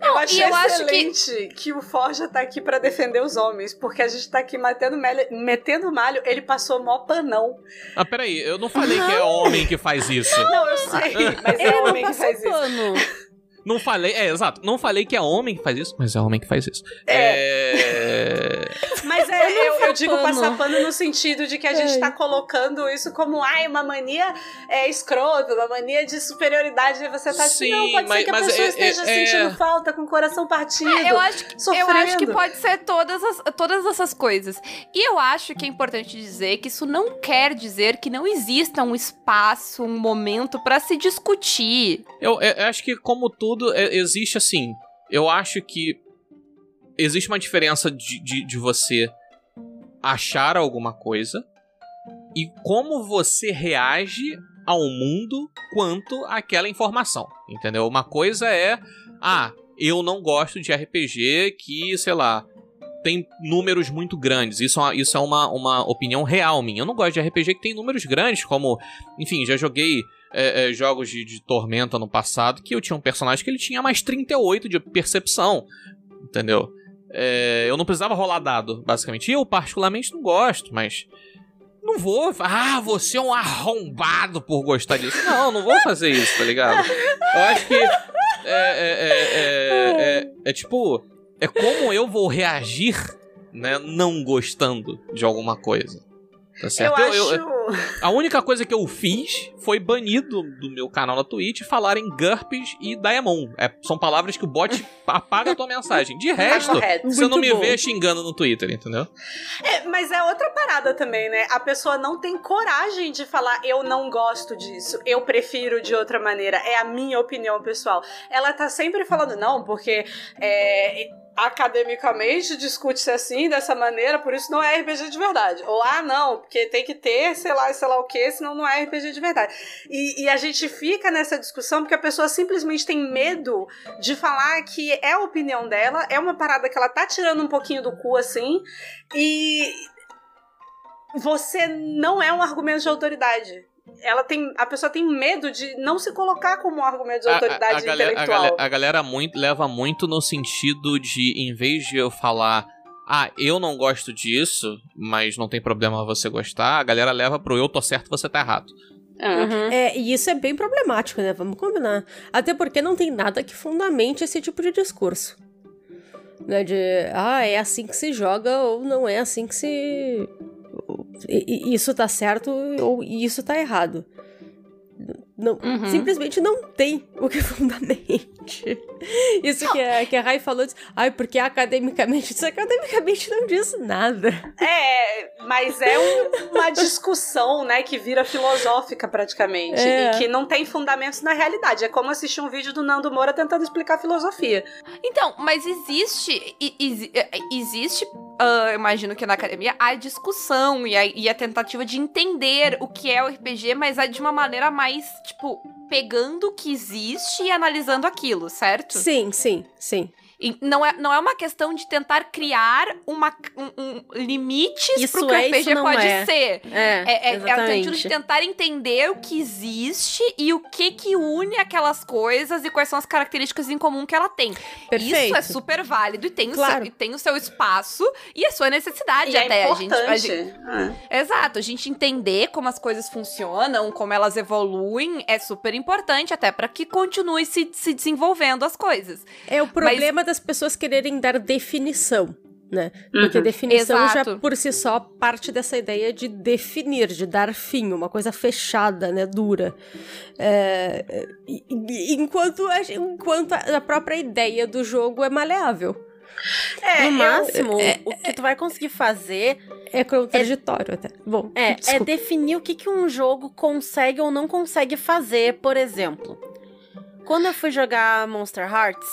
Eu Não, achei eu excelente acho que... que o Forja tá aqui para defender os homens, porque a gente tá aqui metendo malho, metendo malho, ele passou mó panão. Ah, peraí, eu não falei não. que é homem que faz isso. Não, eu sei, mas é homem que faz pano. isso. Não falei, é, exato. Não falei que é homem que faz isso, mas é homem que faz isso. É. é... Mas é, eu, eu, eu digo passar pano no sentido de que a gente é. tá colocando isso como, ai, uma mania é, escrota, uma mania de superioridade. E você tá assim, não, pode mas, ser que a pessoa é, esteja é, sentindo falta, com o coração partido. É, eu, acho que, eu acho que pode ser todas, as, todas essas coisas. E eu acho que é importante dizer que isso não quer dizer que não exista um espaço, um momento para se discutir. Eu, eu acho que, como tudo, tudo, é, existe assim. Eu acho que existe uma diferença de, de, de você achar alguma coisa e como você reage ao mundo quanto àquela informação, entendeu? Uma coisa é, ah, eu não gosto de RPG que, sei lá, tem números muito grandes. Isso, é isso é uma, uma opinião real minha. Eu não gosto de RPG que tem números grandes, como, enfim, já joguei é, é, jogos de, de Tormenta no passado que eu tinha um personagem que ele tinha mais 38 de percepção, entendeu? É, eu não precisava rolar dado, basicamente. E eu, particularmente, não gosto, mas. Não vou. Ah, você é um arrombado por gostar disso. Não, não vou fazer isso, tá ligado? Eu acho que. É, é, é, é tipo. É como eu vou reagir, né? Não gostando de alguma coisa. Tá certo? Eu, Eu- acho. eu- a única coisa que eu fiz foi banir do, do meu canal na Twitch falarem GURPS e Diamond. É, são palavras que o bot apaga a tua mensagem. De Tá resto, correto. você não Muito me bom. vê xingando no Twitter, entendeu? É, mas é outra parada também, né? A pessoa não tem coragem de falar eu não gosto disso, eu prefiro de outra maneira, é a minha opinião pessoal. Ela tá sempre falando, não, porque é, academicamente discute-se assim, dessa maneira, por isso não é RPG de verdade. Ou, ah, não, porque tem que ter, sei lá, sei lá o que, senão não é RPG de verdade. E, e a gente fica nessa discussão porque a pessoa simplesmente tem medo de falar que é a opinião dela, é uma parada que ela tá tirando um pouquinho do cu assim, e você não é um argumento de autoridade. Ela tem, a pessoa tem medo de não se colocar como um argumento de A- a- autoridade a, galera, a, intelectual. galera, a galera muito, leva muito no sentido de, em vez de eu falar, ah, eu não gosto disso, mas não tem problema você gostar, a galera leva pro eu tô certo, você tá errado. Ah. Uhum. É, e isso é bem problemático, né? Vamos combinar. Até porque não tem nada que fundamente esse tipo de discurso. Né? De, ah, é assim que se joga ou não é assim que se. Isso tá certo ou isso tá errado. Não, Uhum. Simplesmente não tem o que fundamente. Isso que a, que a Rai falou, diz, ai, porque academicamente, isso academicamente não diz nada. É, mas é um- uma discussão, né, que vira filosófica praticamente. É. E que não tem fundamentos na realidade. É como assistir um vídeo do Nando Moura tentando explicar filosofia. Então, mas existe. exi- existe. Eu imagino que na academia a discussão e a, e a tentativa de entender o que é o RPG, mas é de uma maneira mais, tipo, pegando o que existe e analisando aquilo, certo? Sim, sim, sim. E não é, não é uma questão de tentar criar uma, um, um- limites Isso pro que o é, RPG isso não pode é. ser. É, É, é, é o sentido de tentar entender o que existe e o que que une aquelas coisas e quais são as características em comum que ela tem. Perfeito. Isso é super válido e tem, o Claro. seu, e tem o seu espaço e a sua necessidade E até. é a gente, a gente- Ah. exato, a gente entender como as coisas funcionam, como elas evoluem, é super importante até para que continue se, se desenvolvendo as coisas. É o problema das pessoas quererem dar definição, né? Porque Uhum. definição já Exato. por si só parte dessa ideia de definir, de dar fim, uma coisa fechada, né? Dura. É, enquanto, a, enquanto a própria ideia do jogo é maleável. É, No máximo, o que tu vai conseguir fazer É contraditório até. Bom, é, é definir o que, que um jogo consegue ou não consegue fazer, por exemplo. Quando eu fui jogar Monster Hearts,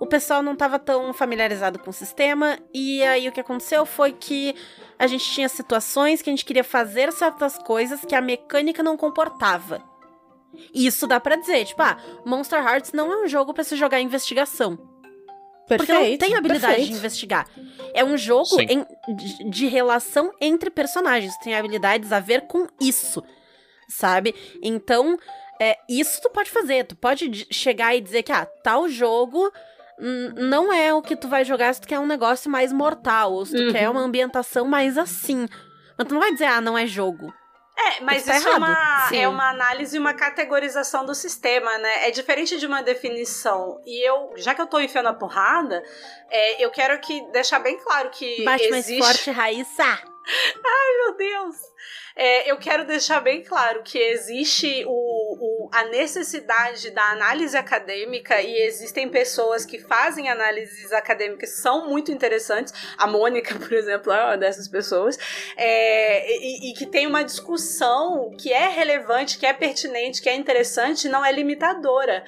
o pessoal não estava tão familiarizado com o sistema, e aí o que aconteceu foi que a gente tinha situações que a gente queria fazer certas coisas que a mecânica não comportava. E Isso dá pra dizer, tipo, ah, Monster Hearts não é um jogo pra se jogar investigação. Porque não Perfeito, tem habilidade perfeito. de investigar. É um jogo em- de, de relação entre personagens. Tem habilidades a ver com isso. Sabe? Então, é, isso tu pode fazer. Tu pode chegar e dizer que, ah, tal jogo não é o que tu vai jogar se tu quer um negócio mais mortal. Ou se tu Uhum. quer uma ambientação mais assim. Mas tu não vai dizer, ah, não é jogo. É, mas Isso tá isso é uma, Sim. é uma análise e uma categorização do sistema, né? É diferente de uma definição. E eu, já que eu tô enfiando a porrada, é, eu quero que deixar bem claro que Bate mais existe... forte, Raíssa. Meu Deus! É, eu quero deixar bem claro que existe o, o- a necessidade da análise acadêmica e existem pessoas que fazem análises acadêmicas que são muito interessantes. A Mônica, por exemplo, é uma dessas pessoas. É, e, e que tem uma discussão que é relevante, que é pertinente, que é interessante, não é limitadora.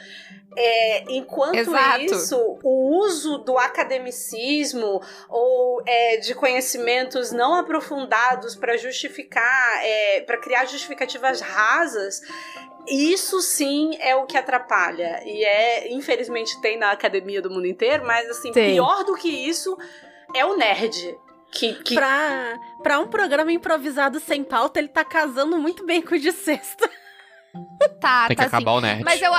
É, enquanto Exato. isso, o uso do academicismo ou é, de conhecimentos não aprofundados para justificar, para criar justificativas rasas, isso sim é o que atrapalha. E é, infelizmente, tem na academia do mundo inteiro, mas assim, Tem. pior do que isso é o nerd. Que, que Pra, pra um programa improvisado sem pauta, ele tá casando muito bem com o de sexta. Tá, Tem que tá sim. acabar o nerd. Mas eu,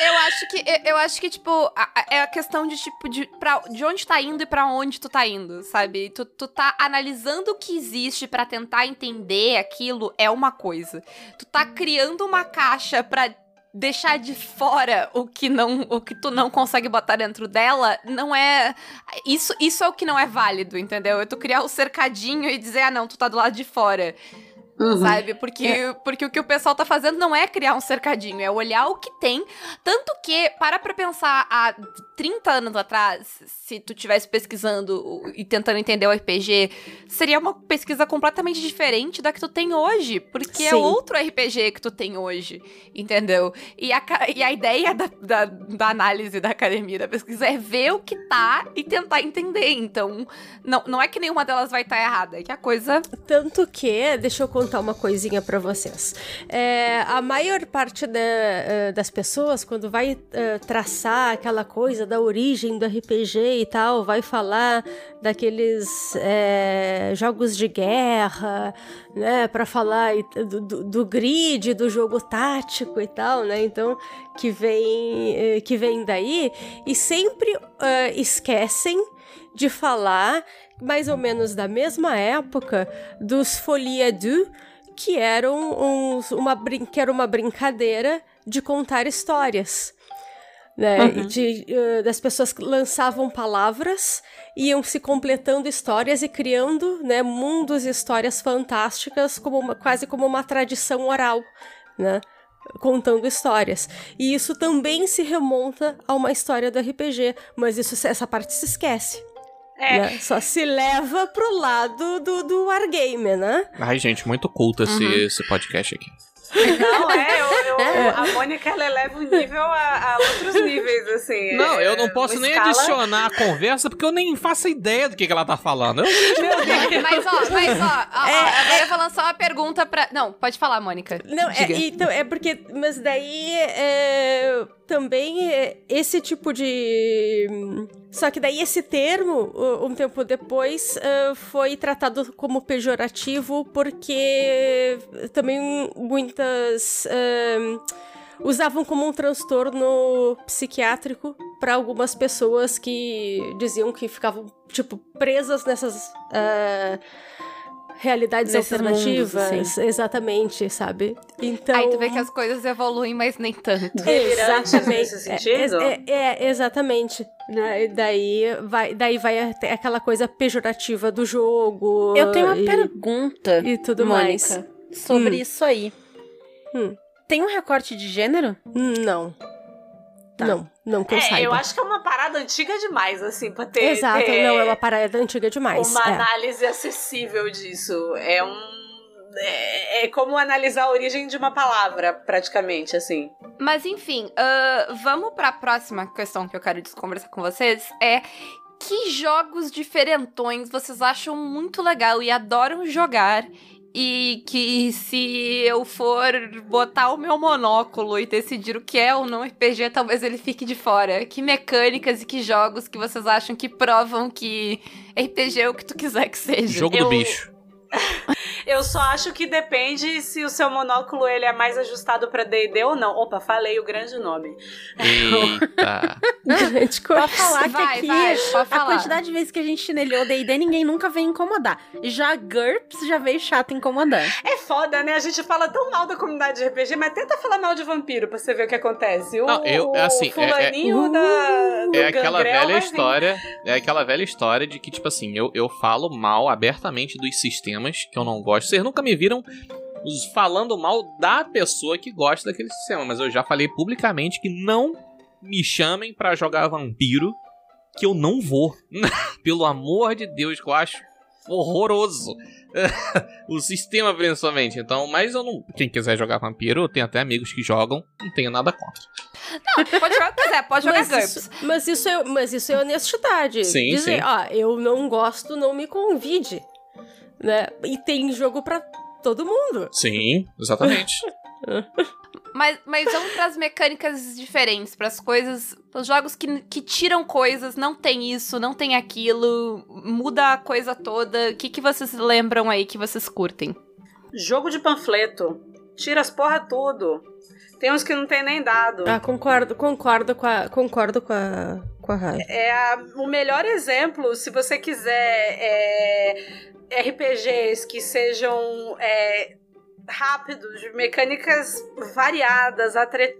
eu acho que eu- eu acho que tipo a- a- é a questão de tipo de pra, de onde tá indo e pra onde tu tá indo, sabe? Tu, tu tá analisando o que existe pra tentar entender aquilo é uma coisa. Tu tá criando uma caixa pra deixar de fora o que não o que tu não consegue botar dentro dela não é isso isso é o que não é válido entendeu é tu criar o cercadinho e dizer ah não tu tá do lado de fora Uhum. Sabe? Porque, é. porque o que o pessoal tá fazendo não é criar um cercadinho, é olhar o que tem. Tanto que, para pra pensar, há 30 anos atrás, se tu tivesse pesquisando e tentando entender o RPG, seria uma pesquisa completamente diferente da que tu tem hoje. Porque é Sim. é outro RPG que tu tem hoje. Entendeu? E a, e a ideia da, da, da análise da academia da pesquisa é ver o que tá e tentar entender. Então, não, não é que nenhuma delas vai estar tá errada, é que a coisa. Tanto que, deixa eu contar uma coisinha para vocês. É, a maior parte da, uh, das pessoas, quando vai uh, traçar aquela coisa da origem do RPG e tal, vai falar daqueles é, jogos de guerra, né, para falar do, do, do, grid, do jogo tático e tal, né? Então que vem eh, que vem daí e sempre uh, esquecem de falar mais ou menos da mesma época dos Folie du, que eram uns, uma, que era uma brincadeira de contar histórias. Né? Uhum. De, uh, das pessoas lançavam palavras, iam se completando histórias e criando né, mundos e histórias fantásticas, como uma, quase como uma tradição oral, né? contando histórias. E isso também se remonta a uma história do RPG, mas isso, essa parte se esquece. É. Né? Só se leva pro lado do, do wargame, né? Ai, gente, muito culto esse, uhum. esse podcast aqui. Não, é, eu, eu, é. a Mônica ela eleva o nível a, a, outros níveis, assim. Não, é, eu não posso nem escala... adicionar a conversa porque eu nem faço ideia do que, que ela tá falando. Eu... mas ó, mas ó, ó, é, ó agora é... vou lançar uma pergunta pra. Não, pode falar, Mônica. Não, é, então, é porque. Mas daí. É, também é esse tipo de. Só que daí esse termo, um tempo depois, uh, foi tratado como pejorativo porque também muitas uh, usavam como um transtorno psiquiátrico para algumas pessoas que diziam que ficavam tipo presas nessas uh, realidades Nesses alternativas. Mundos, exatamente, sabe? Então. Aí tu vê que as coisas evoluem, mas nem tanto. Exatamente. Sentido? É, é, é, exatamente. Né? Daí vai, daí vai aquela coisa pejorativa do jogo. Eu tenho uma e, pergunta. E tudo Mônica, mais. Sobre hum. isso aí. Hum. Tem um recorte de gênero? Não. Tá. Não, não que eu é, saiba. Eu acho que é uma parada antiga demais, assim, pra ter. Exato, ter não, é uma parada antiga demais. Uma é. análise acessível disso. É um. É, é, como analisar a origem de uma palavra, praticamente, assim. Mas enfim, uh, vamos para a próxima questão que eu quero conversar com vocês. É que jogos diferentões vocês acham muito legal e adoram jogar e que se eu for botar o meu monóculo e decidir o que é ou não RPG, talvez ele fique de fora. Que mecânicas e que jogos que vocês acham que provam que RPG é o que tu quiser que seja? Jogo eu... do bicho. Eu só acho que depende se o seu monóculo ele é mais ajustado para D&D ou não. Opa, falei o grande nome. Eita. coisa. Pra falar que vai, aqui vai, a falar. quantidade de vezes que a gente chinelhou D&D, ninguém nunca veio incomodar. Já GURPS já veio chato incomodar. É foda, né? A gente fala tão mal da comunidade de RPG, mas tenta falar mal de vampiro pra você ver o que acontece. O, não, eu, assim, fulaninho é, é, da, é aquela velha história, é aquela velha história de que, tipo assim, eu, eu falo mal abertamente dos sistemas que eu não gosto. Vocês nunca me viram falando mal da pessoa que gosta daquele sistema, mas eu já falei publicamente que não me chamem para jogar vampiro, que eu não vou. Pelo amor de Deus, que eu acho horroroso. o sistema, principalmente. Então, mas eu não. Quem quiser jogar vampiro, eu tenho até amigos que jogam, não tenho nada contra. Não, pode jogar o que quiser, pode jogar mas GURPS. Isso, mas, isso é, mas isso é honestidade. Sim, Dizer, sim. ó, eu não gosto, não me convide né? E tem jogo para todo mundo. Sim, exatamente. mas, mas vamos para as mecânicas diferentes, para as coisas, os jogos que, que tiram coisas, não tem isso, não tem aquilo, muda a coisa toda. O que, que vocês lembram aí que vocês curtem? Jogo de panfleto. Tira as porra tudo. Tem uns que não tem nem dado. Ah, concordo, concordo com a, concordo com a, com a Rai. É a, o melhor exemplo, se você quiser é, RPGs que sejam é, rápidos, de mecânicas variadas,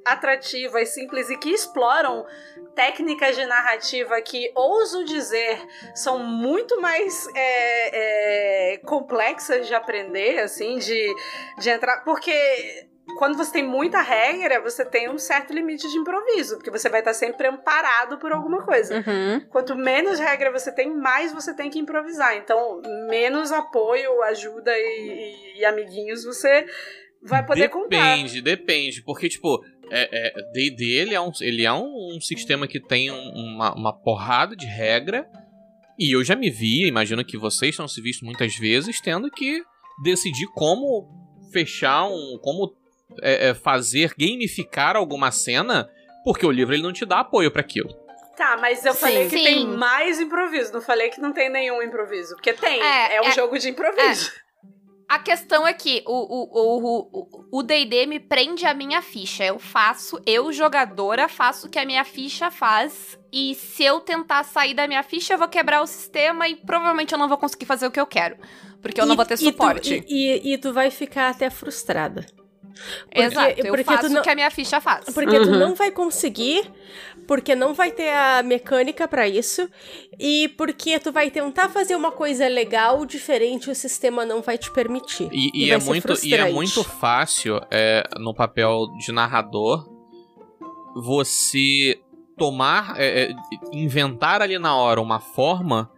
atrativas, simples e que exploram técnicas de narrativa que, ouso dizer, são muito mais é, é, complexas de aprender, assim, de, de entrar. Porque quando você tem muita regra, você tem um certo limite de improviso, porque você vai estar sempre amparado por alguma coisa. Uhum. Quanto menos regra você tem, mais você tem que improvisar. Então, menos apoio, ajuda e, e amiguinhos você vai poder depende, contar. Depende, depende. Porque, tipo, é, é, D&D ele é, um, ele é um, um sistema que tem um, uma, uma porrada de regra. E eu já me vi, imagino que vocês estão se visto muitas vezes, tendo que decidir como fechar um. como é, é, fazer, gamificar alguma cena, porque o livro ele não te dá apoio para aquilo. Tá, mas eu Sim. falei que Sim. tem mais improviso, não falei que não tem nenhum improviso. Porque tem, é, é um é, jogo de improviso. É. A questão é que o D&D me prende a minha ficha. Eu faço, eu jogadora, faço o que a minha ficha faz. E se eu tentar sair da minha ficha, eu vou quebrar o sistema e provavelmente eu não vou conseguir fazer o que eu quero. Porque eu e, não vou ter suporte. E tu, e, e tu vai ficar até frustrada. Porque, Exato, eu faço não, o que a minha ficha faz. Porque uhum. tu não vai conseguir, porque não vai ter a mecânica para isso, e porque tu vai tentar fazer uma coisa legal, diferente, o sistema não vai te permitir. E, e, e é, muito, e é muito fácil, é, no papel de narrador, você tomar, é, é, inventar ali na hora uma forma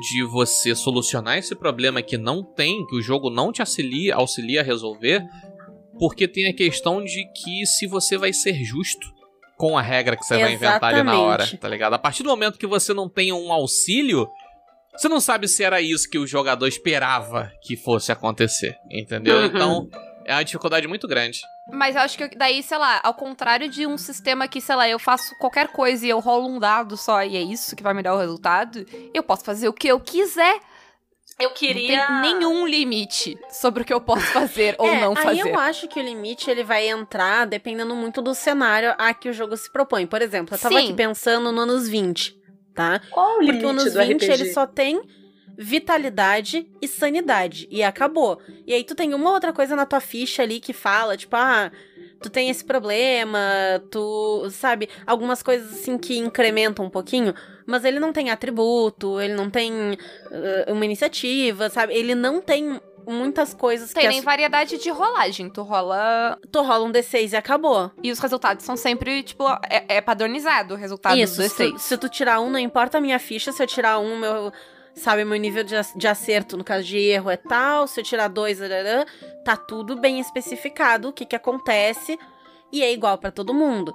de você solucionar esse problema que não tem, que o jogo não te auxilia, auxilia a resolver, porque tem a questão de que se você vai ser justo com a regra que você Exatamente. vai inventar ali na hora, tá ligado? A partir do momento que você não tem um auxílio, você não sabe se era isso que o jogador esperava que fosse acontecer, entendeu? Uhum. Então, é uma dificuldade muito grande. Mas eu acho que daí, sei lá, ao contrário de um sistema que, sei lá, eu faço qualquer coisa e eu rolo um dado só e é isso que vai me dar o resultado, eu posso fazer o que eu quiser eu queria. Não tem nenhum limite sobre o que eu posso fazer ou é, não fazer. Aí eu acho que o limite ele vai entrar dependendo muito do cenário a que o jogo se propõe. Por exemplo, eu tava Sim. aqui pensando no anos 20, tá? Qual o limite Porque o anos 20 RPG? ele só tem vitalidade e sanidade. E acabou. E aí tu tem uma outra coisa na tua ficha ali que fala, tipo, ah, tu tem esse problema, tu, sabe, algumas coisas assim que incrementam um pouquinho, mas ele não tem atributo, ele não tem uh, uma iniciativa, sabe? Ele não tem muitas coisas tem que. Tem as... variedade de rolagem. Tu rola. Tu rola um D6 e acabou. E os resultados são sempre, tipo, é, é padronizado o resultado Isso, do D6. Se tu, se tu tirar um, não importa a minha ficha, se eu tirar um, meu sabe, meu nível de, acerto no caso de erro é tal, se eu tirar dois, tá tudo bem especificado o que que acontece e é igual para todo mundo.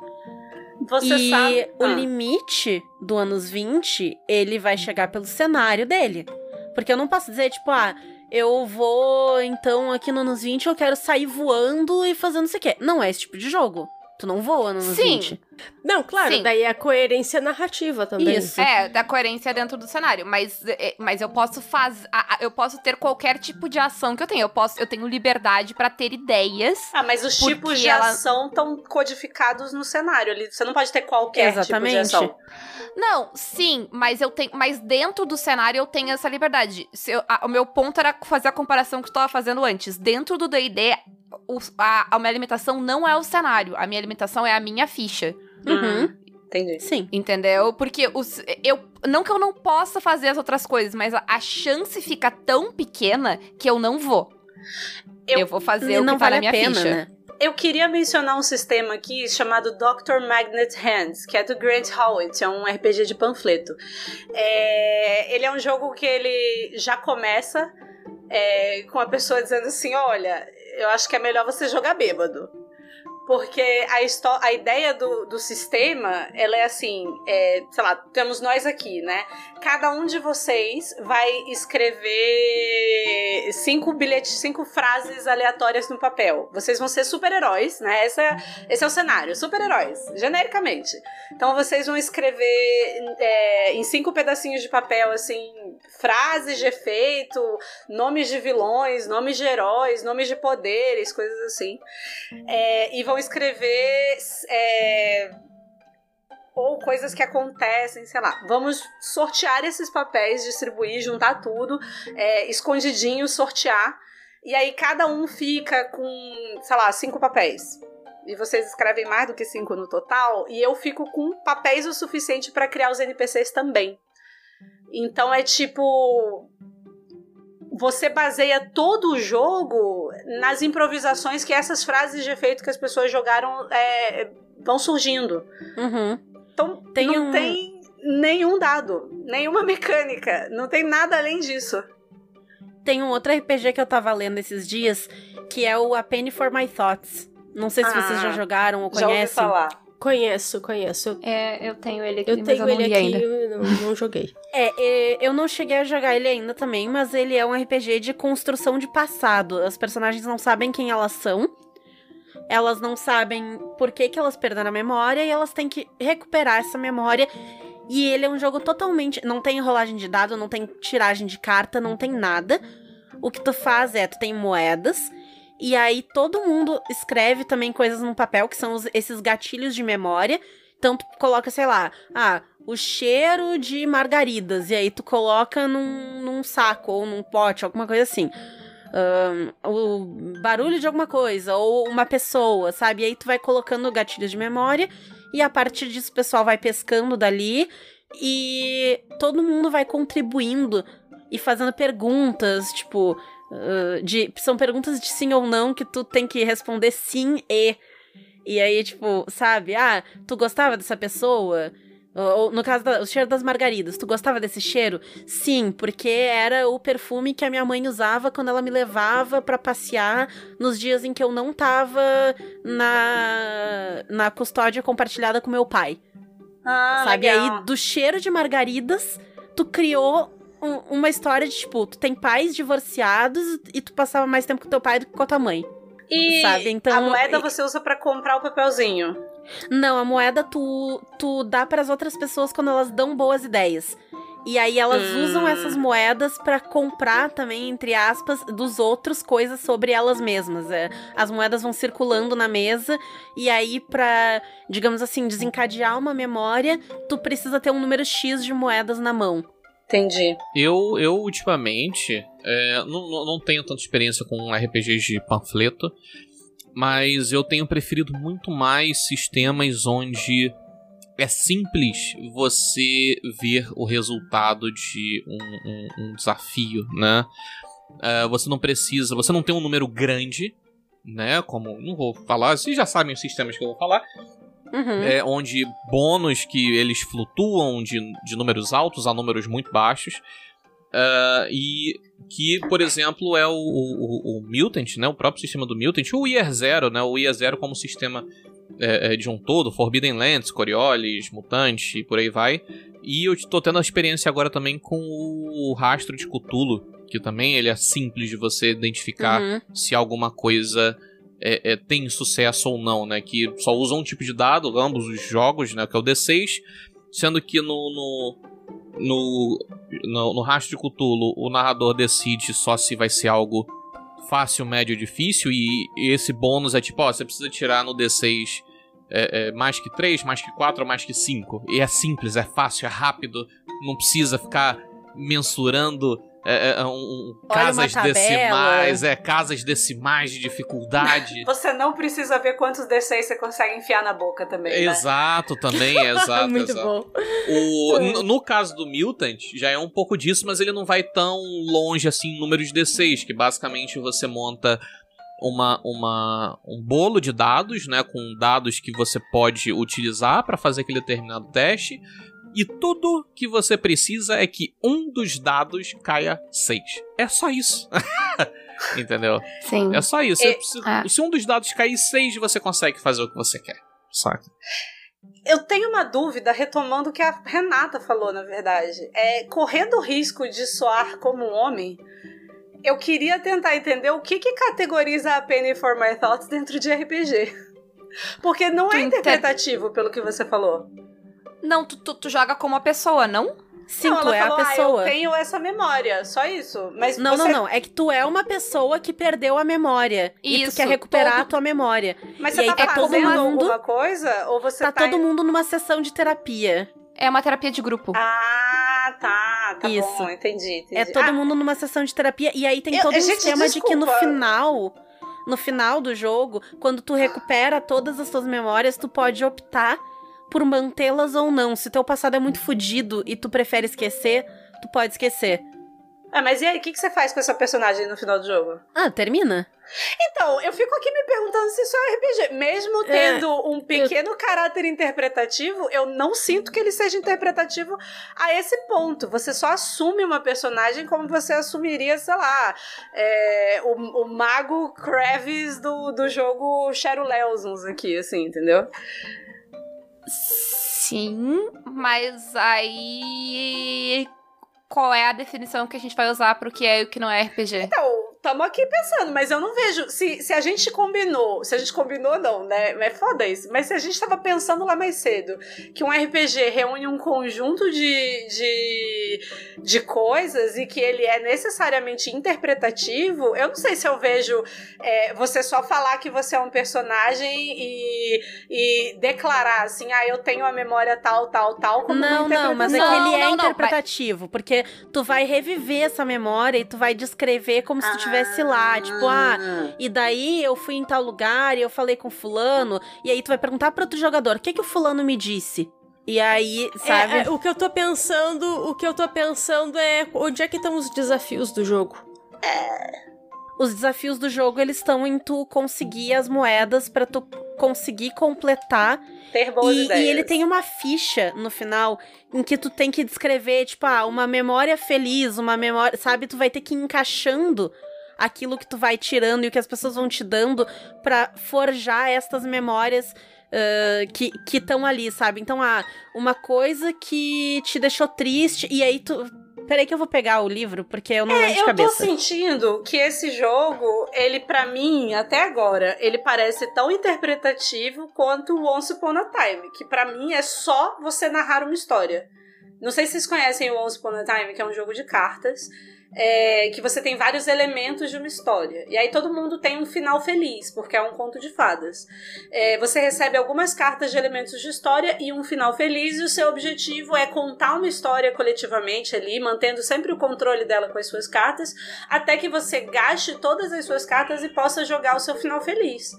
Você e sabe. o ah. limite do anos 20, ele vai chegar pelo cenário dele. Porque eu não posso dizer, tipo, ah, eu vou, então, aqui no anos 20, eu quero sair voando e fazendo isso aqui. Não é esse tipo de jogo. Tu não voa no anos Sim. 20. Não, claro, Sim. daí é a coerência narrativa também. Isso. É, da coerência dentro do cenário. Mas, é, mas eu posso fazer. Eu posso ter qualquer tipo de ação que eu tenho. Eu posso, eu tenho liberdade para ter ideias. Ah, mas os tipos de ela... ação estão codificados no cenário. Você não pode ter qualquer Exatamente. tipo de ação. Não, sim, mas eu tenho. Mas dentro do cenário eu tenho essa liberdade. Se eu, a, o meu ponto era fazer a comparação que eu estava fazendo antes. Dentro do DD, a, a minha alimentação não é o cenário. A minha alimentação é a minha ficha. Uhum. Entendi. Sim. Entendeu? Porque os, eu. Não que eu não possa fazer as outras coisas, mas a, a chance fica tão pequena que eu não vou. Eu, eu vou fazer o que tá vale tá na minha pena, ficha. Né? Eu queria mencionar um sistema aqui chamado Dr. Magnet Hands, que é do Grant Howitt, é um RPG de panfleto. É, ele é um jogo que ele já começa é, com a pessoa dizendo assim: olha, eu acho que é melhor você jogar bêbado. Porque a, a ideia do, do sistema, ela é assim, é, sei lá, temos nós aqui, né? Cada um de vocês vai escrever cinco bilhetes, cinco frases aleatórias no papel. Vocês vão ser super-heróis, né? Esse é, esse é o cenário, super-heróis, genericamente. Então vocês vão escrever é, em cinco pedacinhos de papel, assim, frases de efeito, nomes de vilões, nomes de heróis, nomes de poderes, coisas assim. É, e vão escrever. É, ou coisas que acontecem, sei lá. Vamos sortear esses papéis, distribuir, juntar tudo, é, escondidinho, sortear. E aí cada um fica com, sei lá, cinco papéis. E vocês escrevem mais do que cinco no total. E eu fico com papéis o suficiente para criar os NPCs também. Então é tipo. Você baseia todo o jogo nas improvisações que essas frases de efeito que as pessoas jogaram é, vão surgindo. Uhum. Então tem não um... tem nenhum dado, nenhuma mecânica, não tem nada além disso. Tem um outro RPG que eu tava lendo esses dias, que é o A Penny for My Thoughts. Não sei se ah, vocês já jogaram ou conhecem. Já ouvi falar. Conheço, conheço. É, eu tenho ele aqui, eu tenho eu ele aqui, ainda. Eu não, não joguei. É, é, eu não cheguei a jogar ele ainda também, mas ele é um RPG de construção de passado. As personagens não sabem quem elas são. Elas não sabem por que, que elas perderam a memória e elas têm que recuperar essa memória. E ele é um jogo totalmente. Não tem rolagem de dado, não tem tiragem de carta, não tem nada. O que tu faz é, tu tem moedas e aí todo mundo escreve também coisas no papel, que são os, esses gatilhos de memória. Então tu coloca, sei lá, ah, o cheiro de margaridas. E aí tu coloca num, num saco ou num pote, alguma coisa assim. Um, o barulho de alguma coisa, ou uma pessoa, sabe? E aí tu vai colocando gatilhos de memória. E a partir disso o pessoal vai pescando dali. E todo mundo vai contribuindo e fazendo perguntas, tipo, uh, de são perguntas de sim ou não que tu tem que responder sim e. E aí, tipo, sabe? Ah, tu gostava dessa pessoa? Ou, no caso do cheiro das margaridas, tu gostava desse cheiro? Sim, porque era o perfume que a minha mãe usava quando ela me levava para passear nos dias em que eu não tava na, na custódia compartilhada com meu pai. Ah, sabe? Legal. Aí, do cheiro de margaridas, tu criou um, uma história de, tipo, tu tem pais divorciados e tu passava mais tempo com teu pai do que com a tua mãe. E sabe? Então, a moeda você usa para comprar o papelzinho? Não, a moeda tu, tu dá para as outras pessoas quando elas dão boas ideias. E aí elas hum. usam essas moedas para comprar também, entre aspas, dos outros coisas sobre elas mesmas. É, as moedas vão circulando na mesa e aí para, digamos assim, desencadear uma memória, tu precisa ter um número X de moedas na mão. Entendi. Eu, eu ultimamente, é, não, não tenho tanta experiência com RPGs de panfleto, mas eu tenho preferido muito mais sistemas onde é simples você ver o resultado de um, um, um desafio, né? É, você não precisa, você não tem um número grande, né? Como não vou falar, vocês já sabem os sistemas que eu vou falar, Uhum. É, onde bônus que eles flutuam de, de números altos a números muito baixos. Uh, e que, por exemplo, é o, o, o, Mutant, né? O próprio sistema do Mutant, o Year Zero, né? O Year Zero como sistema é, é, de um todo, Forbidden Lands, Coriolis, Mutante e por aí vai. E eu tô tendo a experiência agora também com o Rastro de Cthulhu, que também ele é simples de você identificar uhum. se alguma coisa é, é, tem sucesso ou não, né? Que só usa um tipo de dado, ambos os jogos, né? Que é o D6, sendo que no, no, no, no, no Rastro de Cthulhu o narrador decide só se vai ser algo fácil, médio, difícil, e esse bônus é tipo, ó, você precisa tirar no D6 é, é, mais que 3, mais que 4 ou mais que 5. E é simples, é fácil, é rápido, não precisa ficar mensurando é, é, um, casas decimais, é, casas decimais de dificuldade. Você não precisa ver quantos D6 você consegue enfiar na boca também. Né? Exato, também, exato. Muito exato. bom. O, no, no, caso do Mutant, já é um pouco disso, mas ele não vai tão longe assim em número de D6, que basicamente você monta uma, uma, um bolo de dados, né, com dados que você pode utilizar para fazer aquele determinado teste. E tudo que você precisa é que um dos dados caia 6. É só isso. Entendeu? Sim. É só isso. E, se, ah. se, um dos dados cair 6, você consegue fazer o que você quer. Saca? Eu tenho uma dúvida, retomando o que a Renata falou, na verdade. É, correndo o risco de soar como um homem, eu queria tentar entender o que, que categoriza a Penny for My Thoughts dentro de RPG. Porque não é interpretativo, inter... pelo que você falou. Não, tu, tu, tu joga como a pessoa, não? Sim, não, tu é falou, a pessoa. Ah, eu tenho essa memória, só isso. Mas não, você... não, não. É que tu é uma pessoa que perdeu a memória. Isso, e tu quer recuperar todo... a tua memória. Mas você e tá fazendo mundo... alguma coisa? Ou você tá, tá todo mundo numa sessão de terapia. É uma terapia de grupo. Ah, tá, tá Isso. bom, entendi, entendi. É todo ah, mundo numa sessão de terapia. E aí tem Eu- todo um gente, esquema de que no desculpa. final. No final do jogo, quando tu recupera todas as tuas memórias, tu pode optar por mantê-las ou não. Se teu passado é muito fodido e tu prefere esquecer, tu pode esquecer. Ah, mas e aí, o que, que você faz com essa personagem no final do jogo? Ah, termina? Então, eu fico aqui me perguntando se isso é RPG. Mesmo tendo um pequeno caráter interpretativo, eu não sinto que ele seja interpretativo a esse ponto. Você só assume uma personagem como você assumiria, sei lá, é, o, o mago Kravis do, do jogo Shadow Lelsons aqui, assim, entendeu? Sim, mas aí. Qual é a definição que a gente vai usar pro que é e o que não é RPG? Então, tamo aqui pensando, mas eu não vejo. Se, se a gente combinou, se a gente combinou, não, né? É foda isso. Mas se a gente tava pensando lá mais cedo que um RPG reúne um conjunto de, de, de coisas e que ele é necessariamente interpretativo, eu não sei se eu vejo é, você só falar que você é um personagem e, e declarar assim, ah, eu tenho a memória tal, tal, tal, como Não, não, mas é que Não, ele é não, não, interpretativo. Porque tu vai reviver essa memória e tu vai descrever como se tu estivesse lá. Tipo, ah, e daí eu fui em tal lugar e eu falei com fulano. E aí tu vai perguntar para outro jogador, o que que o fulano me disse? E aí, sabe? É, é, o que eu tô pensando, o que eu tô pensando é onde é que estão os desafios do jogo? Os desafios do jogo, eles estão em tu conseguir as moedas pra tu conseguir completar ter boas E, ideias. e ele tem uma ficha no final em que tu tem que descrever, tipo, ah, uma memória feliz, uma memória. Sabe? Tu vai ter que ir encaixando aquilo que tu vai tirando e o que as pessoas vão te dando pra forjar estas memórias. ah, que estão ali, sabe? Então, ah, uma coisa que te deixou triste, e aí tu. Peraí que eu vou pegar o livro, porque eu não lembro de É, eu tô cabeça. sentindo que esse jogo, ele pra mim, até agora, ele parece tão interpretativo quanto o Once Upon a Time, que pra mim é só você narrar uma história. Não sei se vocês conhecem o Once Upon a Time, que é um jogo de cartas, é, que você tem vários elementos de uma história. E aí todo mundo tem um final feliz, porque é um conto de fadas. É, você recebe algumas cartas de elementos de história e um final feliz, e o seu objetivo é contar uma história coletivamente ali, mantendo sempre o controle dela com as suas cartas, até que você gaste todas as suas cartas e possa jogar o seu final feliz.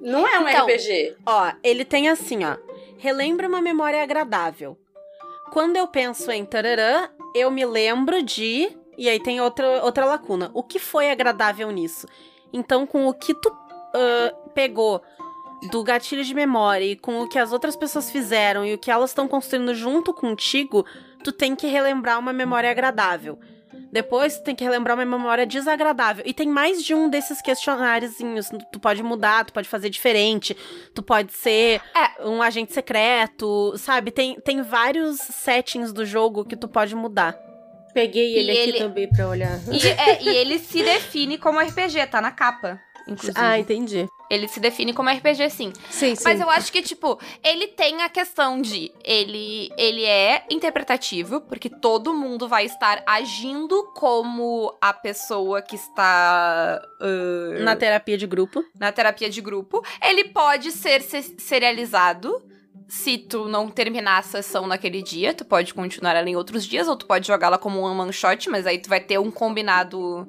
Não é um Então, RPG. Ó, ele tem assim, ó. Relembra uma memória agradável. Quando eu penso em tararã, eu me lembro de. E aí tem outra, outra lacuna. O que foi agradável nisso? Então, com o que tu ah, pegou do gatilho de memória e com o que as outras pessoas fizeram e o que elas estão construindo junto contigo, tu tem que relembrar uma memória agradável. Depois tu tem que relembrar uma memória desagradável. E tem mais de um desses questionáriozinhos. Tu pode mudar, tu pode fazer diferente, tu pode ser um agente secreto, sabe? Tem, tem vários settings do jogo que tu pode mudar. Peguei E ele aqui ele- também pra olhar. E, é, e ele se define como RPG, tá na capa. Inclusive. Ah, entendi. Ele se define como RPG, sim. Sim, sim. Mas eu acho que, tipo, ele tem a questão de. Ele, ele é interpretativo, porque todo mundo vai estar agindo como a pessoa que está. ah, Na terapia de grupo. na terapia de grupo. Ele pode ser se- serializado. Se tu não terminar a sessão naquele dia, tu pode continuar ela em outros dias, ou tu pode jogá-la como um one shot, mas aí tu vai ter um combinado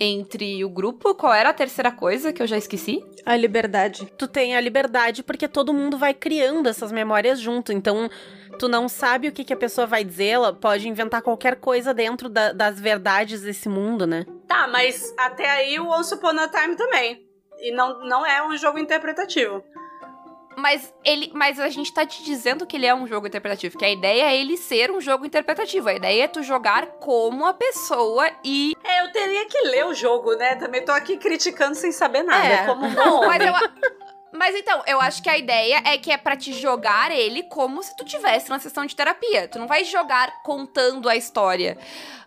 entre o grupo. Qual era a terceira coisa que eu já esqueci? A liberdade. Tu tem a liberdade porque todo mundo vai criando essas memórias junto. Então, tu não sabe o que, que a pessoa vai dizer, ela pode inventar qualquer coisa dentro da- das verdades desse mundo, né? Tá, mas até aí o Once Upon a Time também. E não, não é um jogo interpretativo. Mas ele, mas a gente tá te dizendo que ele é um jogo interpretativo, que a ideia é ele ser um jogo interpretativo. A ideia é tu jogar como a pessoa e É, eu teria que ler o jogo, né? Também tô aqui criticando sem saber nada. É. Como bom Mas eu. Mas então, eu acho que a ideia é que é pra te jogar ele como se tu tivesse na sessão de terapia. Tu não vai jogar contando a história.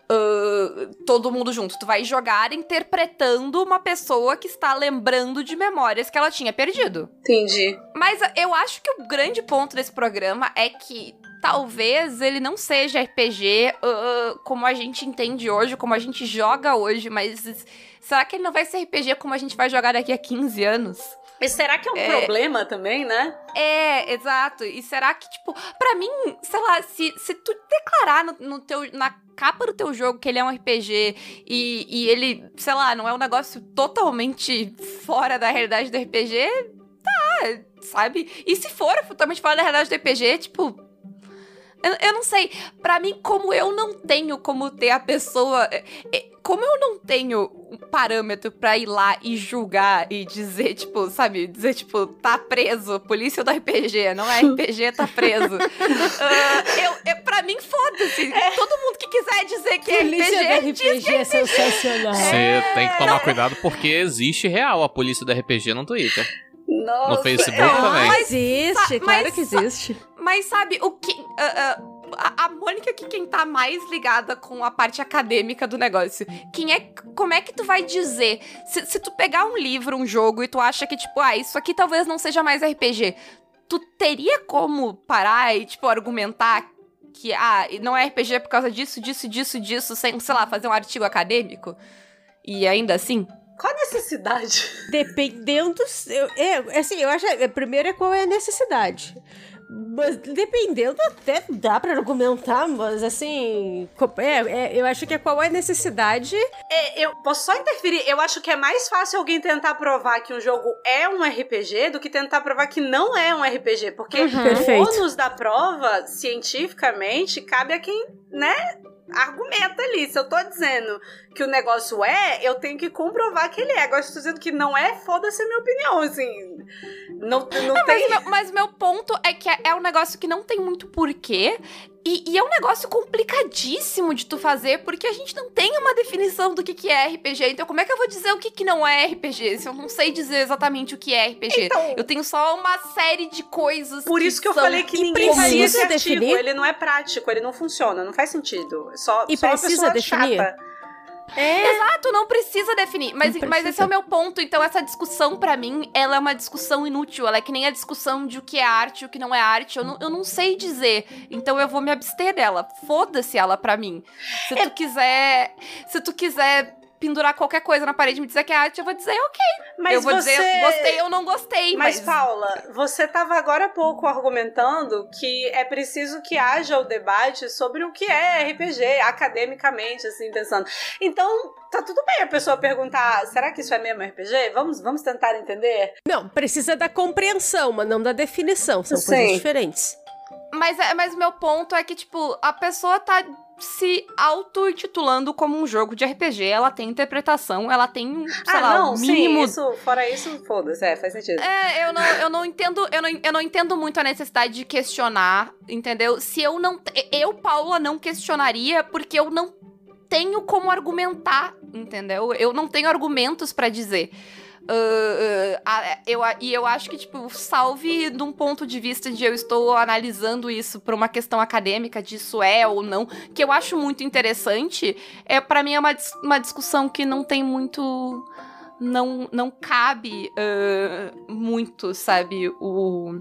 Ah, todo mundo junto. Tu vai jogar interpretando uma pessoa que está lembrando de memórias que ela tinha perdido. Entendi. Mas eu acho que o grande ponto desse programa é que talvez ele não seja RPG uh, como a gente entende hoje, como a gente joga hoje, mas será que ele não vai ser RPG como a gente vai jogar daqui a 15 anos? E será que é um é, problema também, né? É, exato. E será que, tipo, pra mim, sei lá, se, se tu declarar no, no teu, na capa do teu jogo que ele é um RPG e, e ele, sei lá, não é um negócio totalmente fora da realidade do RPG, tá, sabe? E se for totalmente fora da realidade do RPG, tipo, eu, eu não sei. Para mim, como eu não tenho como ter a pessoa. É, é, como eu não tenho um parâmetro pra ir lá e julgar e dizer, tipo, sabe? Dizer, tipo, tá preso, polícia do RPG, não é RPG, tá preso. uh, eu, eu, pra mim, foda-se. É. Todo mundo que quiser dizer que polícia é RPG, do RPG é, é sensacional. Você tem que tomar cuidado porque existe real a polícia do RPG no Twitter. Nossa. No Facebook é, também. Mas existe, claro mas, que existe. Mas sabe, o que. Uh, uh, a, a Mônica que quem tá mais ligada com a parte acadêmica do negócio. Quem é. Como é que tu vai dizer? Se, se tu pegar um livro, um jogo, e tu acha que, tipo, ah, isso aqui talvez não seja mais RPG, tu teria como parar e, tipo, argumentar que, ah, não é RPG por causa disso, disso, disso, disso, sem, sei lá, fazer um artigo acadêmico? E ainda assim? Qual a necessidade? Dependendo. Eu, é, assim, eu acho. Primeiro é qual é a necessidade. Mas dependendo, até dá pra argumentar, mas assim. É, é, eu acho que é qual é a necessidade. É, eu posso só interferir. Eu acho que é mais fácil alguém tentar provar que um jogo é um RPG do que tentar provar que não é um RPG. Porque uhum. o ônus da prova, cientificamente, cabe a quem, né, argumenta ali. Se eu tô dizendo que o negócio é, eu tenho que comprovar que ele é. Agora, se eu tô dizendo que não é, foda-se a minha opinião, assim. Não, não, não tem... Mas meu, mas meu ponto é que é, é um negócio que não tem muito porquê. E, e, é um negócio complicadíssimo de tu fazer, porque a gente não tem uma definição do que, que é RPG. Então, como é que eu vou dizer o que, que não é RPG se eu não sei dizer exatamente o que é RPG? Então, eu tenho só uma série de coisas. Por isso que, eu falei que ninguém esse artigo. Ele não é prático, ele não funciona, não faz sentido. Só, e só precisa definir. Chata. É. Exato, não precisa definir. Mas, precisa. mas esse é o meu ponto. Então, essa discussão, para mim, ela é uma discussão inútil. Ela é que nem a discussão de o que é arte e o que não é arte. Eu não, eu não sei dizer. Então, eu vou me abster dela. Foda-se ela pra mim. Se é... tu quiser. Se tu quiser pendurar qualquer coisa na parede e me dizer que é arte, eu vou dizer ok. Mas eu vou você... dizer gostei ou não gostei. Mas, mas, Paula, você estava agora há pouco argumentando que é preciso que haja o debate sobre o que é RPG, academicamente, assim, pensando. Então, tá tudo bem a pessoa perguntar: será que isso é mesmo RPG? Vamos, vamos tentar entender? Não, precisa da compreensão, mas não da definição. São Sim. coisas diferentes. Mas, é, mas meu ponto é que, tipo, a pessoa tá se auto-intitulando como um jogo de RPG. Ela tem interpretação, ela tem, sei ah, lá, não, mínimo... Sim, isso, fora isso, foda-se, é, faz sentido. É, eu não, eu não entendo, eu não, eu não entendo muito a necessidade de questionar, entendeu? Se eu não, eu, Paula, não questionaria porque eu não tenho como argumentar, entendeu? Eu não tenho argumentos para dizer. Uh, uh, eu, e eu acho que, tipo, salve de um ponto de vista de eu estou analisando isso por uma questão acadêmica, de isso é ou não, que eu acho muito interessante, é para mim é uma, uma discussão que não tem muito. Não, não cabe uh, muito, sabe? O.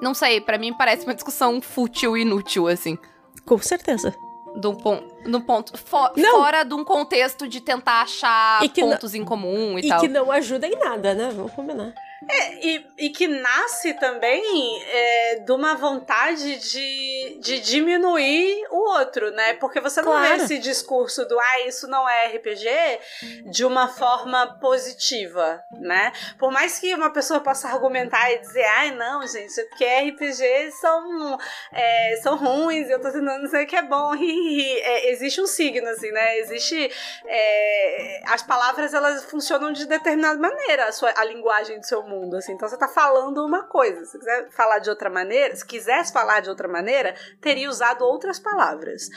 Não sei, para mim parece uma discussão fútil e inútil, assim. Com certeza do ponto, no ponto for, fora de um contexto de tentar achar pontos não, em comum e, e tal. E que não ajuda em nada, né? Vamos combinar. É, e, e que nasce também é, de uma vontade de, de diminuir o outro, né? Porque você não claro. vê esse discurso do ah, isso não é RPG de uma forma positiva, né? Por mais que uma pessoa possa argumentar e dizer, ai, ah, não, gente, é porque RPG são, é, são ruins, eu tô tentando dizer que é bom. é, existe um signo, assim, né? Existe. É, as palavras elas funcionam de determinada maneira, a, sua, a linguagem do seu mundo mundo, assim. Então você tá falando uma coisa. Se quiser falar de outra maneira, se quisesse falar de outra maneira, teria usado outras palavras.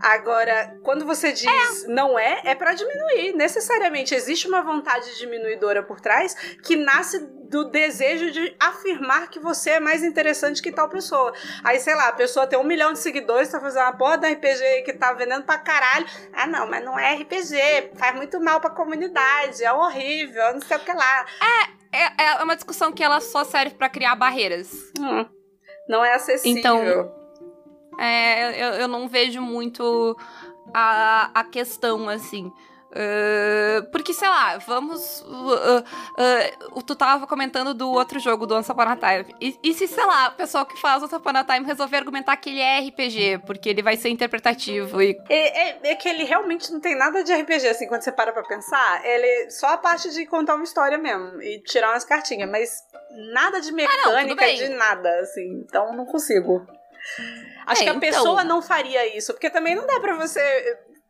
Agora, quando você diz é. não é, é para diminuir. Necessariamente existe uma vontade diminuidora por trás que nasce do desejo de afirmar que você é mais interessante que tal pessoa. Aí, sei lá, a pessoa tem um milhão de seguidores, tá fazendo uma porra da RPG que tá vendendo pra caralho. Ah, não, mas não é RPG, faz muito mal pra comunidade, é horrível, não sei o que lá. É, é, é uma discussão que ela só serve para criar barreiras. Hum, não é acessível. Então, É, eu, eu não vejo muito a, a questão, assim. Uh, porque, sei lá, vamos. Uh, uh, tu tava comentando do outro jogo, do Once Upon a Time. E, e, se, sei lá, o pessoal que faz Once Upon a Time resolver argumentar que ele é RPG, porque ele vai ser interpretativo e. É, é, é, que ele realmente não tem nada de RPG, assim, quando você para pra pensar. Ele só a parte de contar uma história mesmo e tirar umas cartinhas, mas nada de mecânica, ah, não, de nada, assim. Então não consigo. Acho é, que a então... pessoa não faria isso, porque também não dá para você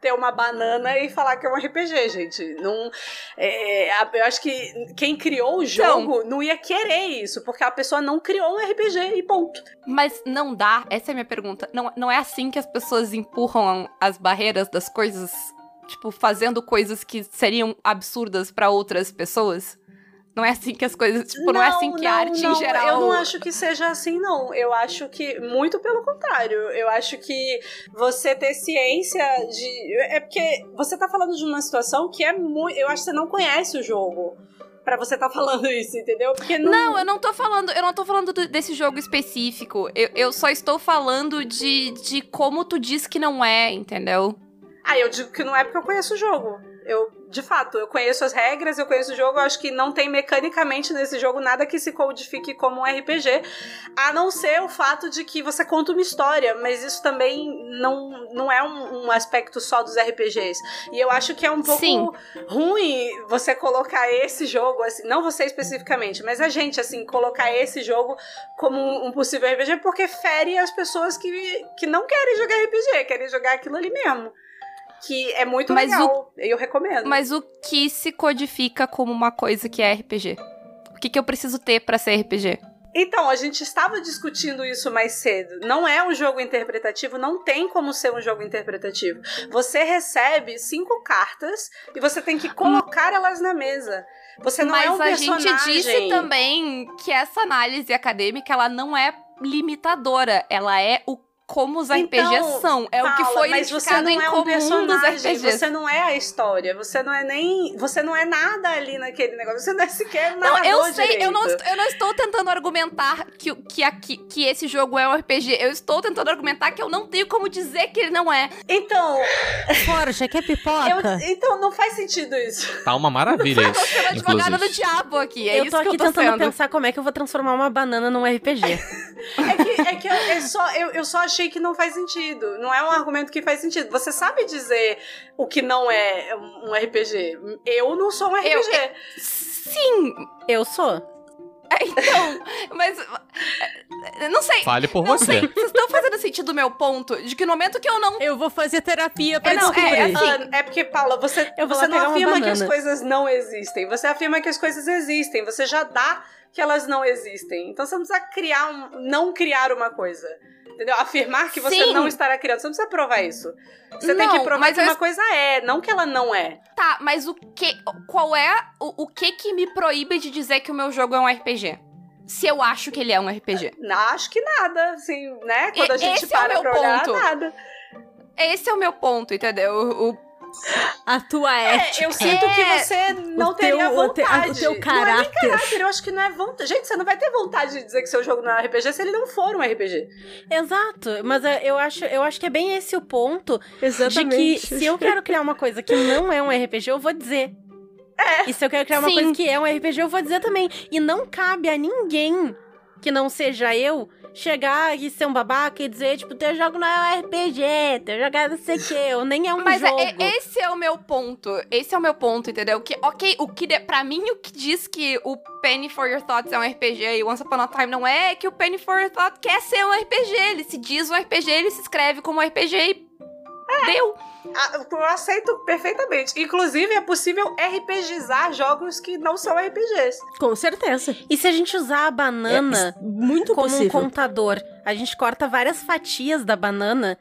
ter uma banana e falar que é um RPG, gente. Não, é, eu acho que quem criou o então. jogo então, não ia querer isso, porque a pessoa não criou um RPG e ponto. Mas não dá, essa é a minha pergunta. Não, não é assim que as pessoas empurram as barreiras das coisas? Tipo, fazendo coisas que seriam absurdas para outras pessoas? Não é assim que as coisas. Tipo, não, não é assim que não, a arte não, em geral. Eu não acho que seja assim, não. Eu acho que. Muito pelo contrário. Eu acho que você ter ciência de. É porque você tá falando de uma situação que é muito. Eu acho que você não conhece o jogo para você tá falando isso, entendeu? Porque não... não, eu não tô falando, eu não tô falando do, desse jogo específico. Eu, eu só estou falando de, de como tu diz que não é, entendeu? Ah, eu digo que não é porque eu conheço o jogo. Eu, de fato, eu conheço as regras, eu conheço o jogo, eu acho que não tem mecanicamente nesse jogo nada que se codifique como um RPG, a não ser o fato de que você conta uma história, mas isso também não, não é um, um aspecto só dos RPGs. E eu acho que é um pouco Sim. ruim você colocar esse jogo, assim, não você especificamente, mas a gente, assim, colocar esse jogo como um possível RPG, porque fere as pessoas que, que não querem jogar RPG, querem jogar aquilo ali mesmo que é muito mas legal. O, eu recomendo. Mas o que se codifica como uma coisa que é RPG? O que, que eu preciso ter para ser RPG? Então, a gente estava discutindo isso mais cedo. Não é um jogo interpretativo, não tem como ser um jogo interpretativo. Você recebe cinco cartas e você tem que colocar elas na mesa. Você não Mas é um personagem. Mas a gente disse também que essa análise acadêmica ela não é limitadora, ela é o como os RPGs então, são. É o que foi mas você não é um personagem, Você não é a história, você não é nem. Você não é nada ali naquele negócio. Você não é sequer nada. Não, eu sei, eu não, eu não estou tentando argumentar que, que, aqui, que esse jogo é um RPG. Eu estou tentando argumentar que eu não tenho como dizer que ele não é. Então. Forja, quer pipoca? Eu, então não faz sentido isso. Tá uma maravilha isso. Eu tô advogada do diabo aqui. É eu tô aqui eu tô tentando sendo. pensar como é que eu vou transformar uma banana num RPG. é que, é que eu, é só, eu, eu só achei que não faz sentido. Não é um argumento que faz sentido. Você sabe dizer o que não é um RPG. Eu não sou um RPG. Eu, é, sim, eu sou. É, então, mas. É, não sei. Fale por não você. Sei. Vocês estão fazendo sentido do meu ponto? De que no momento que eu não. Eu vou fazer terapia pra é, não, descobrir. É, assim, é porque, Paula, você, você não afirma que as coisas não existem. Você afirma que as coisas existem. Você já dá que elas não existem. Então você não precisa criar um, não criar uma coisa. Entendeu? Afirmar que você Sim. não estará criando. Você não precisa provar isso. Você não, tem que provar que eu... uma coisa é, não que ela não é. Tá, mas o que. Qual é. O, o que que me proíbe de dizer que o meu jogo é um RPG? Se eu acho que ele é um RPG. Não, acho que nada, assim, né? Quando a gente Esse para é o meu pra ponto. olhar, nada. Esse é o meu ponto, entendeu? O, a tua é, ética. Eu sinto que é. você não o teria teu, vontade. O, te, o teu caráter. Não é nem caráter, eu acho que não é vontade. Gente, você não vai ter vontade de dizer que seu jogo não é RPG se ele não for um RPG. Exato, mas é, eu acho, eu acho que é bem esse o ponto Exatamente. de que se eu quero criar uma coisa que não é um RPG, eu vou dizer. É. E se eu quero criar uma Sim. coisa que é um RPG, eu vou dizer também. E não cabe a ninguém que não seja eu chegar e ser um babaca e dizer, tipo, teu jogo não é um RPG, teu jogo é não sei o quê, ou nem é um Mas é, jogo. Mas é, esse é o meu ponto. Esse é o meu ponto, entendeu? Que, ok, o que, para mim, o que diz que o Penny for Your Thoughts é um RPG e Once Upon a Time não é, é que o Penny for Your Thoughts quer ser um RPG. Ele se diz um RPG, ele se escreve como um RPG e é. deu. Eu aceito perfeitamente. Inclusive, é possível RPGizar jogos que não são RPGs. Com certeza. E se a gente usar a banana é muito como possível. um contador, a gente corta várias fatias da banana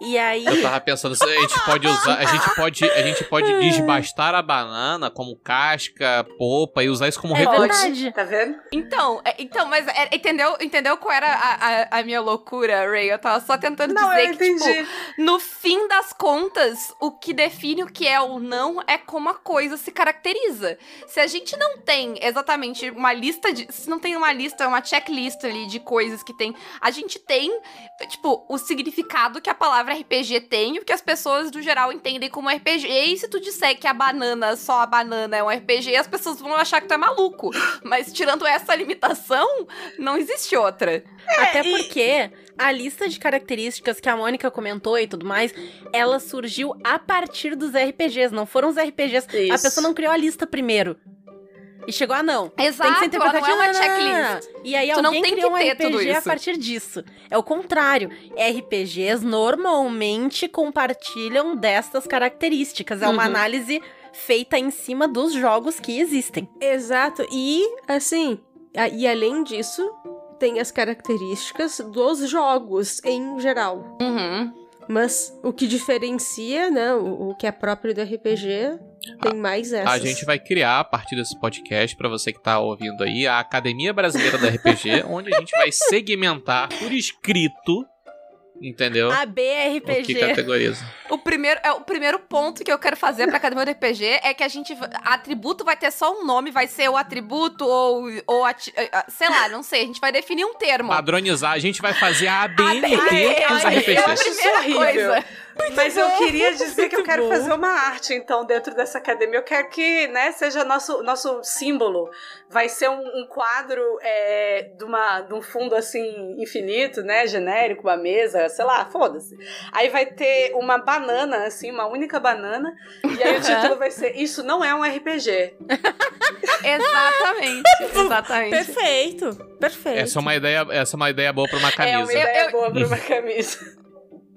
E aí. Eu tava pensando a gente pode usar. A gente pode, a gente pode desbastar a banana como casca, polpa e usar isso como é recurso. Verdade. Tá vendo? Então, é, então, mas é, entendeu, entendeu qual era a, a, a, minha loucura, Ray? Eu tava só tentando Não, dizer eu que, entendi. tipo, no fim das contas, o que define o que é ou não é como a coisa se caracteriza. Se a gente não tem exatamente uma lista de. Se não tem uma lista, uma checklist ali de coisas que tem. A gente tem, tipo, o significado que a palavra RPG tem, o que as pessoas, no geral, entendem como RPG. E se tu disser que a banana, só a banana é um RPG, as pessoas vão achar que tu é maluco. Mas tirando essa limitação, não existe outra. Até porque a lista de características que a Mônica comentou e tudo mais, ela surgiu a partir dos RPGs, não foram os RPGs. A Isso. pessoa não criou a lista primeiro. E chegou, ah, não. Exato, tem que ser ela não é uma interpretativo. checklist. E aí Tu não alguém tem criou que um ter tudo RPG a partir disso. É o contrário. RPGs normalmente compartilham destas características. É uma Uhum. análise feita em cima dos jogos que existem. Exato. E, assim, a- e além disso, tem as características dos jogos em geral. Uhum. Mas o que diferencia, né, o, o que é próprio do RPG, tem mais essas. A gente vai criar, a partir desse podcast, pra você que tá ouvindo aí, a Academia Brasileira do RPG, onde a gente vai segmentar por escrito, entendeu? A O que BRPG. categoriza. O primeiro, é, o primeiro ponto que eu quero fazer pra Academia do RPG é que a gente. Atributo vai ter só um nome, vai ser o atributo ou. ou ati- eh, ah, sei lá, não sei. A gente vai definir um termo. Padronizar, a gente vai fazer a ABNT dos RPGs. é a primeira horrível. Coisa. Mas eu queria dizer que eu Muito quero bom. fazer uma arte, então, dentro dessa academia. Eu quero que, né, seja nosso, nosso símbolo. Vai ser um, um quadro é, de, uma, de um fundo, assim, infinito, né, genérico, uma mesa, sei lá, foda-se. Aí vai ter uma banana, assim, uma única banana. E aí o título vai ser Isso não é um RPG. Exatamente. Exatamente. Perfeito, perfeito. Essa é uma ideia, essa é uma ideia boa pra uma É camisa. uma ideia Eu- boa pra uma camisa.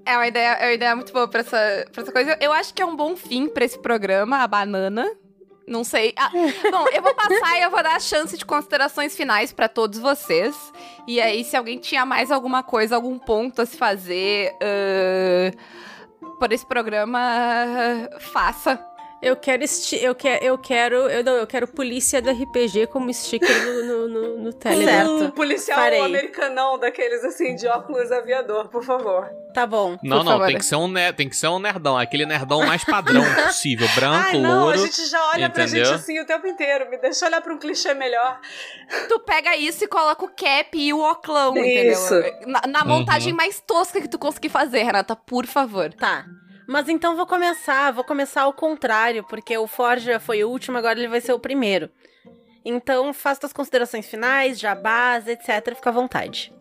É uma ideia, é uma ideia muito boa pra essa, pra essa coisa. Eu acho que é um bom fim pra esse programa, a banana. Não sei. Ah, bom, eu vou passar e eu vou dar a chance de considerações finais pra todos vocês. E aí, se alguém tinha mais alguma coisa, algum ponto a se fazer uh, por esse programa, faça. Eu quero esti eu, que eu quero eu não, eu quero polícia do RPG como sticker no, no, no, no Telegram. Certo. Um policial Farei. americanão, daqueles, assim, de óculos aviador, por favor. Tá bom. Não, não, favor. tem que, ser um ne- tem que ser um nerdão, aquele nerdão mais padrão possível. Branco, Ai, não, louro. a gente já olha pra entendeu? gente assim o tempo inteiro. Me deixa olhar pra um clichê melhor. Tu pega isso e coloca o cap e o oclão, Isso. entendeu? Na, na montagem mais tosca que tu conseguir fazer, Renata, por favor. Tá. Mas então vou começar, vou começar ao contrário, porque o Forja foi o último, agora ele vai ser o primeiro. Então, faça as considerações finais, jabás, etc. Fica à vontade.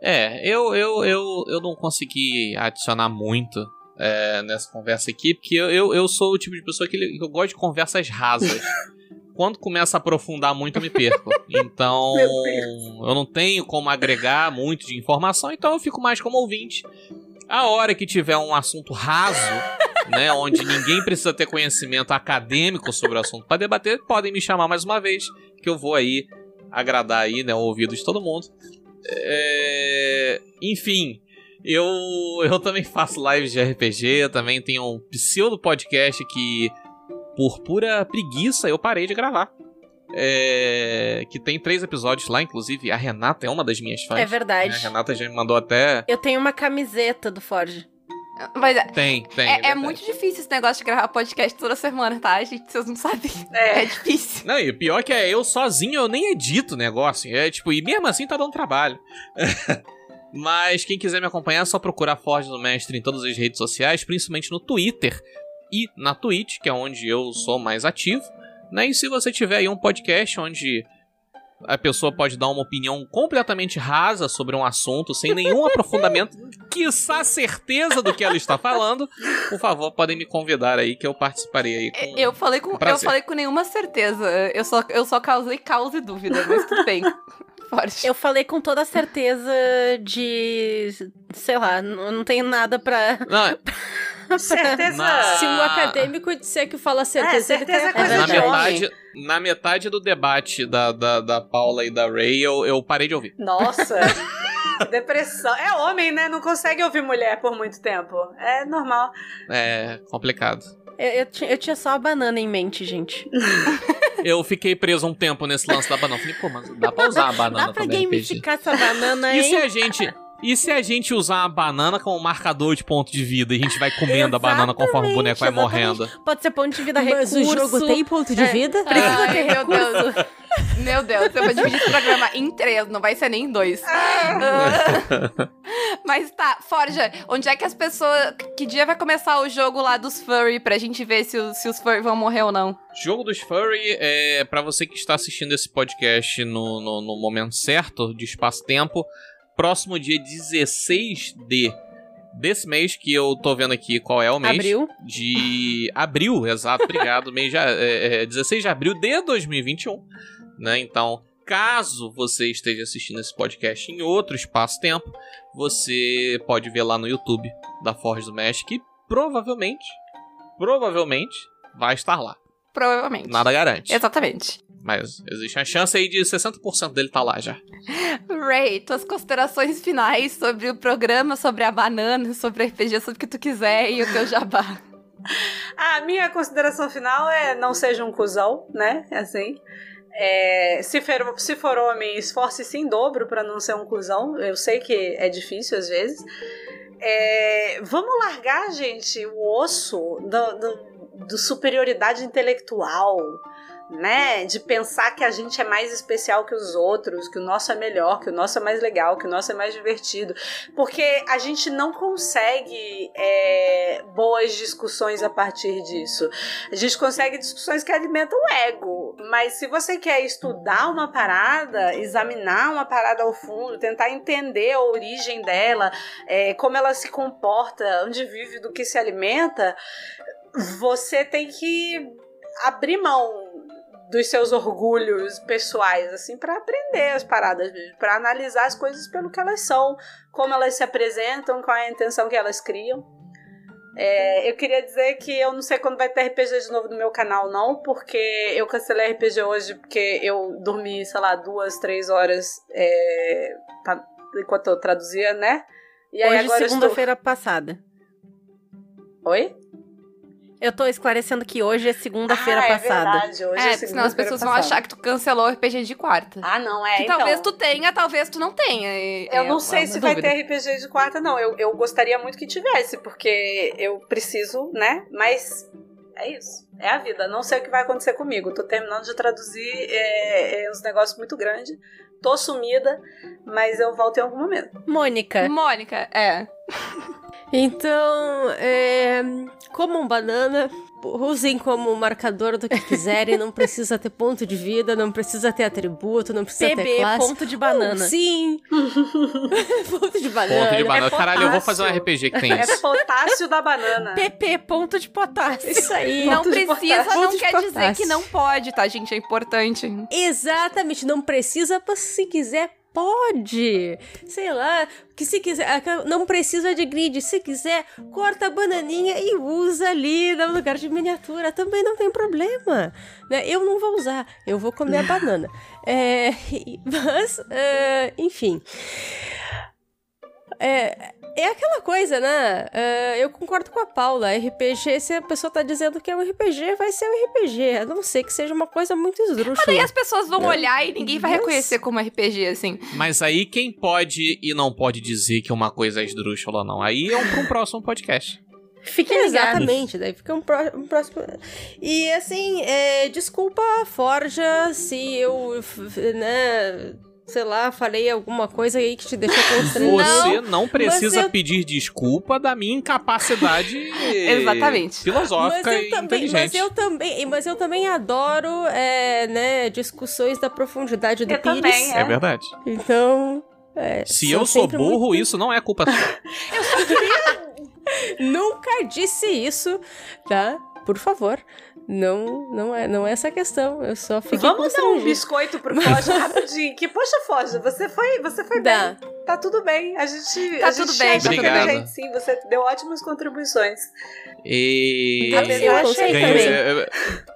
É, eu, eu, eu, eu não consegui adicionar muito é, nessa conversa aqui, porque eu, eu, eu sou o tipo de pessoa que, eu gosto de conversas rasas. Quando começa a aprofundar muito, eu me perco. Então, eu não tenho como agregar muito de informação, então eu fico mais como ouvinte. A hora que tiver um assunto raso, né, onde ninguém precisa ter conhecimento acadêmico sobre o assunto para debater, podem me chamar mais uma vez, que eu vou aí agradar aí, né, o ouvido de todo mundo. É, Enfim, eu, eu também faço lives de RPG, também tenho um pseudo podcast que, por pura preguiça, eu parei de gravar. É, que tem três episódios lá, inclusive a Renata é uma das minhas fãs. É né? verdade. A Renata já me mandou até. Eu tenho uma camiseta do Forge. Mas é, Tem, tem. é- é verdade. muito difícil esse negócio de gravar podcast toda semana, tá, gente? Vocês não sabem. É. É difícil. Não, e o pior é que é eu sozinho, eu nem edito o negócio. É tipo, e mesmo assim tá dando trabalho. Mas quem quiser me acompanhar é só procurar Forge do Mestre em todas as redes sociais, principalmente no Twitter e na Twitch, que é onde eu sou mais ativo. Né? E se você tiver aí um podcast onde a pessoa pode dar uma opinião completamente rasa sobre um assunto, sem nenhum aprofundamento, quiçá certeza do que ela está falando, por favor, podem me convidar aí que eu participarei aí com... Eu falei com, eu falei com nenhuma certeza. Eu só, eu só causei caos e dúvida, mas tudo bem. Forte. Eu falei com toda a certeza de. Sei lá, não não tenho nada pra. Não, Certeza. Na- Se um acadêmico disser que fala certeza, É, ele certeza é tem a coisa na, homem. metade, na metade do debate da, da, da Paula e da Ray, eu, eu parei de ouvir. Nossa. Depressão. É homem, né? Não consegue ouvir mulher por muito tempo. É normal. É complicado. Eu, eu, eu, tinha só a banana em mente, gente. eu fiquei preso um tempo nesse lance da banana. Falei, pô, mas dá pra usar a banana dá pra gamificar essa banana aí. E se a gente. E se a gente usar a banana como marcador de ponto de vida e a gente vai comendo a banana conforme o boneco vai morrendo? Pode ser ponto de vida recurso. Mas o jogo tem ponto de é. vida? Precisa Ai, ter meu Deus. Meu Deus, eu vou dividir esse programa em três, não vai ser nem em dois. Ah. Mas tá, Forja, onde é que as pessoas. Que dia vai começar o jogo lá dos furry pra gente ver se os, se os furry vão morrer ou não? Jogo dos furry é para você que está assistindo esse podcast no, no, no momento certo, de espaço-tempo próximo dia 16 de desse mês que eu tô vendo aqui qual é o mês. Abril. De abril, exato, obrigado. mês já, é, é, 16 de abril de 2021, né? Então, caso você esteja assistindo esse podcast em outro espaço-tempo, você pode ver lá no YouTube da Forge do Mesh que provavelmente, provavelmente vai estar lá. Provavelmente. Nada garante. Exatamente. Mas existe uma chance aí de 60% dele estar tá lá já. Ray, tuas considerações finais sobre o programa, sobre a banana, sobre RPG, sobre o que tu quiser e o teu jabá. A minha consideração final é não seja um cuzão, né? Assim. É, se, for, se for homem, esforce-se em dobro para não ser um cuzão. Eu sei que é difícil às vezes. É, vamos largar, gente, o osso do, do, do superioridade intelectual né? De pensar que a gente é mais especial que os outros, que o nosso é melhor, que o nosso é mais legal, que o nosso é mais divertido. Porque a gente não consegue é, boas discussões a partir disso. A gente consegue discussões que alimentam o ego. Mas se você quer estudar uma parada, examinar uma parada ao fundo, tentar entender a origem dela, é, como ela se comporta, onde vive, do que se alimenta, você tem que abrir mão dos seus orgulhos pessoais, assim, para aprender as paradas, para analisar as coisas pelo que elas são, como elas se apresentam, qual é a intenção que elas criam. É, eu queria dizer que eu não sei quando vai ter RPG de novo no meu canal, não, porque eu cancelei RPG hoje porque eu dormi, sei lá, duas, três horas é, pra, enquanto eu traduzia, né? E aí, hoje, segunda-feira estou... passada. Oi? Eu tô esclarecendo que hoje é segunda-feira ah, passada. É verdade, hoje é, é senão as pessoas passada. vão achar que tu cancelou o RPG de quarta. Ah, não, é. Que então... talvez tu tenha, talvez tu não tenha. eu é, não sei é se dúvida. vai ter RPG de quarta, não. Eu, eu gostaria muito que tivesse, porque eu preciso, né? Mas é isso. É a vida. Não sei o que vai acontecer comigo. Tô terminando de traduzir é, é uns negócios muito grandes. Tô sumida, mas eu volto em algum momento. Mônica. Mônica, é. Então, é, comam banana, usem como marcador do que quiserem, não precisa ter ponto de vida, não precisa ter atributo, não precisa PB, ter classe. ponto de banana. Oh, sim! ponto de banana. Ponto de banana. É Caralho, eu vou fazer um RPG que tem é isso. É potássio da banana. PP, ponto de potássio. Isso aí. Não precisa, não quer dizer que não pode, tá, gente? É importante. Exatamente, não precisa, se quiser, pode. Sei lá, que se quiser, não precisa de grid, se quiser, corta a bananinha e usa ali no lugar de miniatura, também não tem problema. Né? Eu não vou usar, eu vou comer a banana. É, mas, é, enfim. É, é aquela coisa, né? Uh, eu concordo com a Paula. RPG, se a pessoa tá dizendo que é um RPG, vai ser um RPG. A não ser que seja uma coisa muito esdrúxula. Mas aí as pessoas vão olhar e ninguém vai reconhecer como RPG, assim. Mas aí quem pode e não pode dizer que uma coisa é esdrúxula ou não? Aí é um, um próximo podcast. Fique Exatamente, daí fica um, pró um, próximo. E assim, é, desculpa, Forja, se eu né, sei lá, falei alguma coisa aí que te deixou constrangido. Você não precisa eu... pedir desculpa da minha incapacidade Exatamente. filosófica mas e também, inteligente. Mas eu também, mas eu também adoro, é, né, discussões da profundidade do eu Pires. Também, é. é verdade. Então, é, se eu sou burro, muito... isso não é culpa sua. eu só queria Nunca disse isso, tá? Por favor. Não, não é, não é essa a questão. Eu só fiquei Vamos dar um biscoito pro Forja rapidinho. Que, poxa, Forja, você foi, você foi Dá. bem. Tá tudo bem. A gente. Tá a tudo gente bem, tá tudo bem. sim, você deu ótimas contribuições. E. Eu achei também. eu,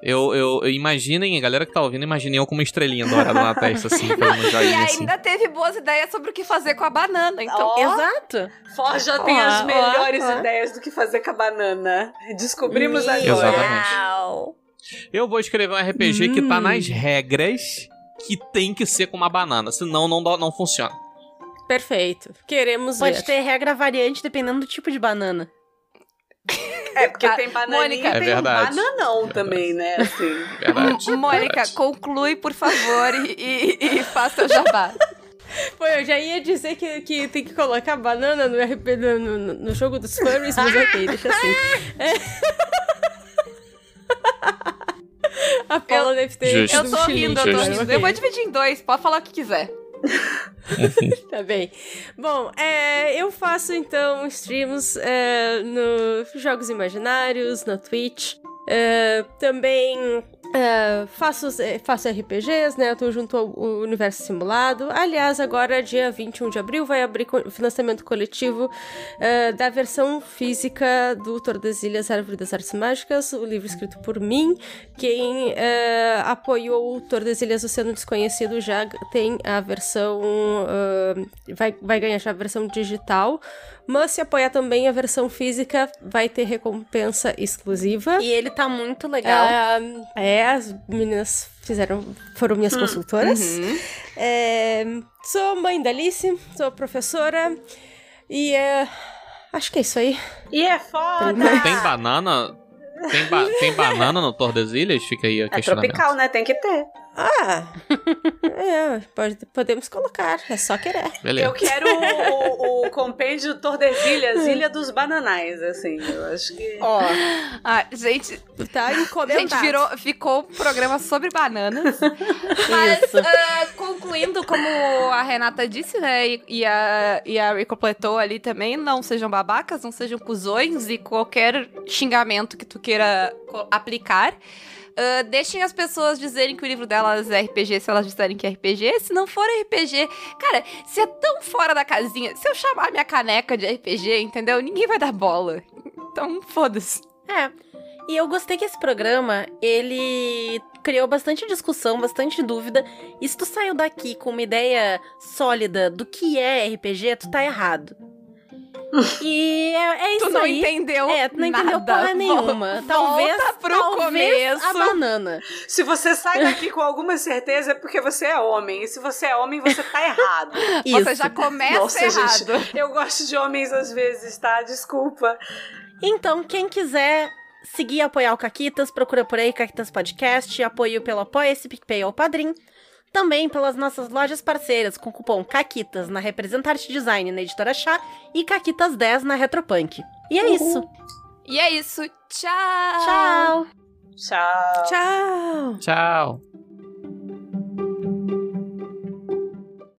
eu, eu- eu- imaginem, a galera que tá ouvindo, imaginem eu com uma estrelinha dourada na testa, assim, fazendo um E joinha assim. ainda teve boas ideias sobre o que fazer com a banana. Então, Ó, Exato. Forja tem Ó, as melhores ideias do que fazer com a banana. Descobrimos Meu agora. Exatamente. Eu vou escrever um RPG que tá Hum. nas regras que tem que ser com uma banana, senão não, não funciona. Perfeito. Queremos Pode ver. ter regra variante dependendo do tipo de banana. É, porque Ah, tem bananinha Mônica. É tem verdade. um bananão também, né? Assim. Verdade. Mônica, verdade. conclui, por favor, e, e, e faça o jabá. Pô, eu já ia dizer que, que tem que colocar banana no RP no, no, no jogo dos furries, mas ok, deixa assim. É. A Paula deve ter. Justo. Eu tô rindo, eu tô rindo. Eu vou dividir em dois, pode falar o que quiser. Tá bem. Bom, é, eu faço então streams é, no Jogos Imaginários, na Twitch. É, também é, faço, é, faço RPGs, né? Eu tô junto ao Universo Simulado. Aliás, agora, dia 21 de abril, vai abrir o financiamento coletivo é, da versão física do Tordesilhas Árvore das Artes Mágicas, o livro escrito por mim. Quem é, apoiou o Tordesilhas Oceano Desconhecido já tem a versão. ah, vai, vai ganhar já a versão digital. Mas se apoiar também a versão física, vai ter recompensa exclusiva. E ele tá muito legal. Ah, é, as meninas fizeram, foram minhas consultoras. Uhum. É, sou mãe da Alice, sou professora e é, acho que é isso aí. E é foda! Tem banana? Tem, ba- tem banana no Tordesilhas? Fica aí a É questionamento. tropical, né? Tem que ter. Ah, é, pode- podemos colocar, é só querer. Beleza. Eu quero o, o, o compêndio Tordesilhas, Ilha dos Bananais, assim. Eu acho que. Ó, Ah, gente, Tá encomendado. gente virou, ficou um programa sobre bananas. Mas, Isso. ah, concluindo, como a Renata disse, né, e, e a, e a Ri completou ali também, não sejam babacas, não sejam cuzões e qualquer xingamento que tu queira aplicar. Ah, deixem as pessoas dizerem que o livro delas é RPG se elas disserem que é RPG. Se não for RPG, cara, se é tão fora da casinha, se eu chamar minha caneca de RPG, entendeu? Ninguém vai dar bola. Então, foda-se. É. E eu gostei que esse programa, ele criou bastante discussão, bastante dúvida. E se tu saiu daqui com uma ideia sólida do que é RPG, tu tá errado. E é, é isso Tu não aí. entendeu É, tu não entendeu nada. porra nenhuma. Talvez, volta pro talvez a começo. banana. Se você sai daqui com alguma certeza, é porque você é homem. E se você é homem, você tá errado. Isso. Você já começa Nossa, errado. gente. Eu gosto de homens às vezes, tá? Desculpa. Então, quem quiser seguir e apoiar o Caquitas, procura por aí Caquitas Podcast, apoio pelo Apoia-se, PicPay ou Padrim. Também pelas nossas lojas parceiras, com o cupom CAQUITAS na Representarte Design na Editora Chá e CAQUITAS10 na Retropunk. E é isso. E é isso. Tchau. Tchau! Tchau. Tchau! Tchau.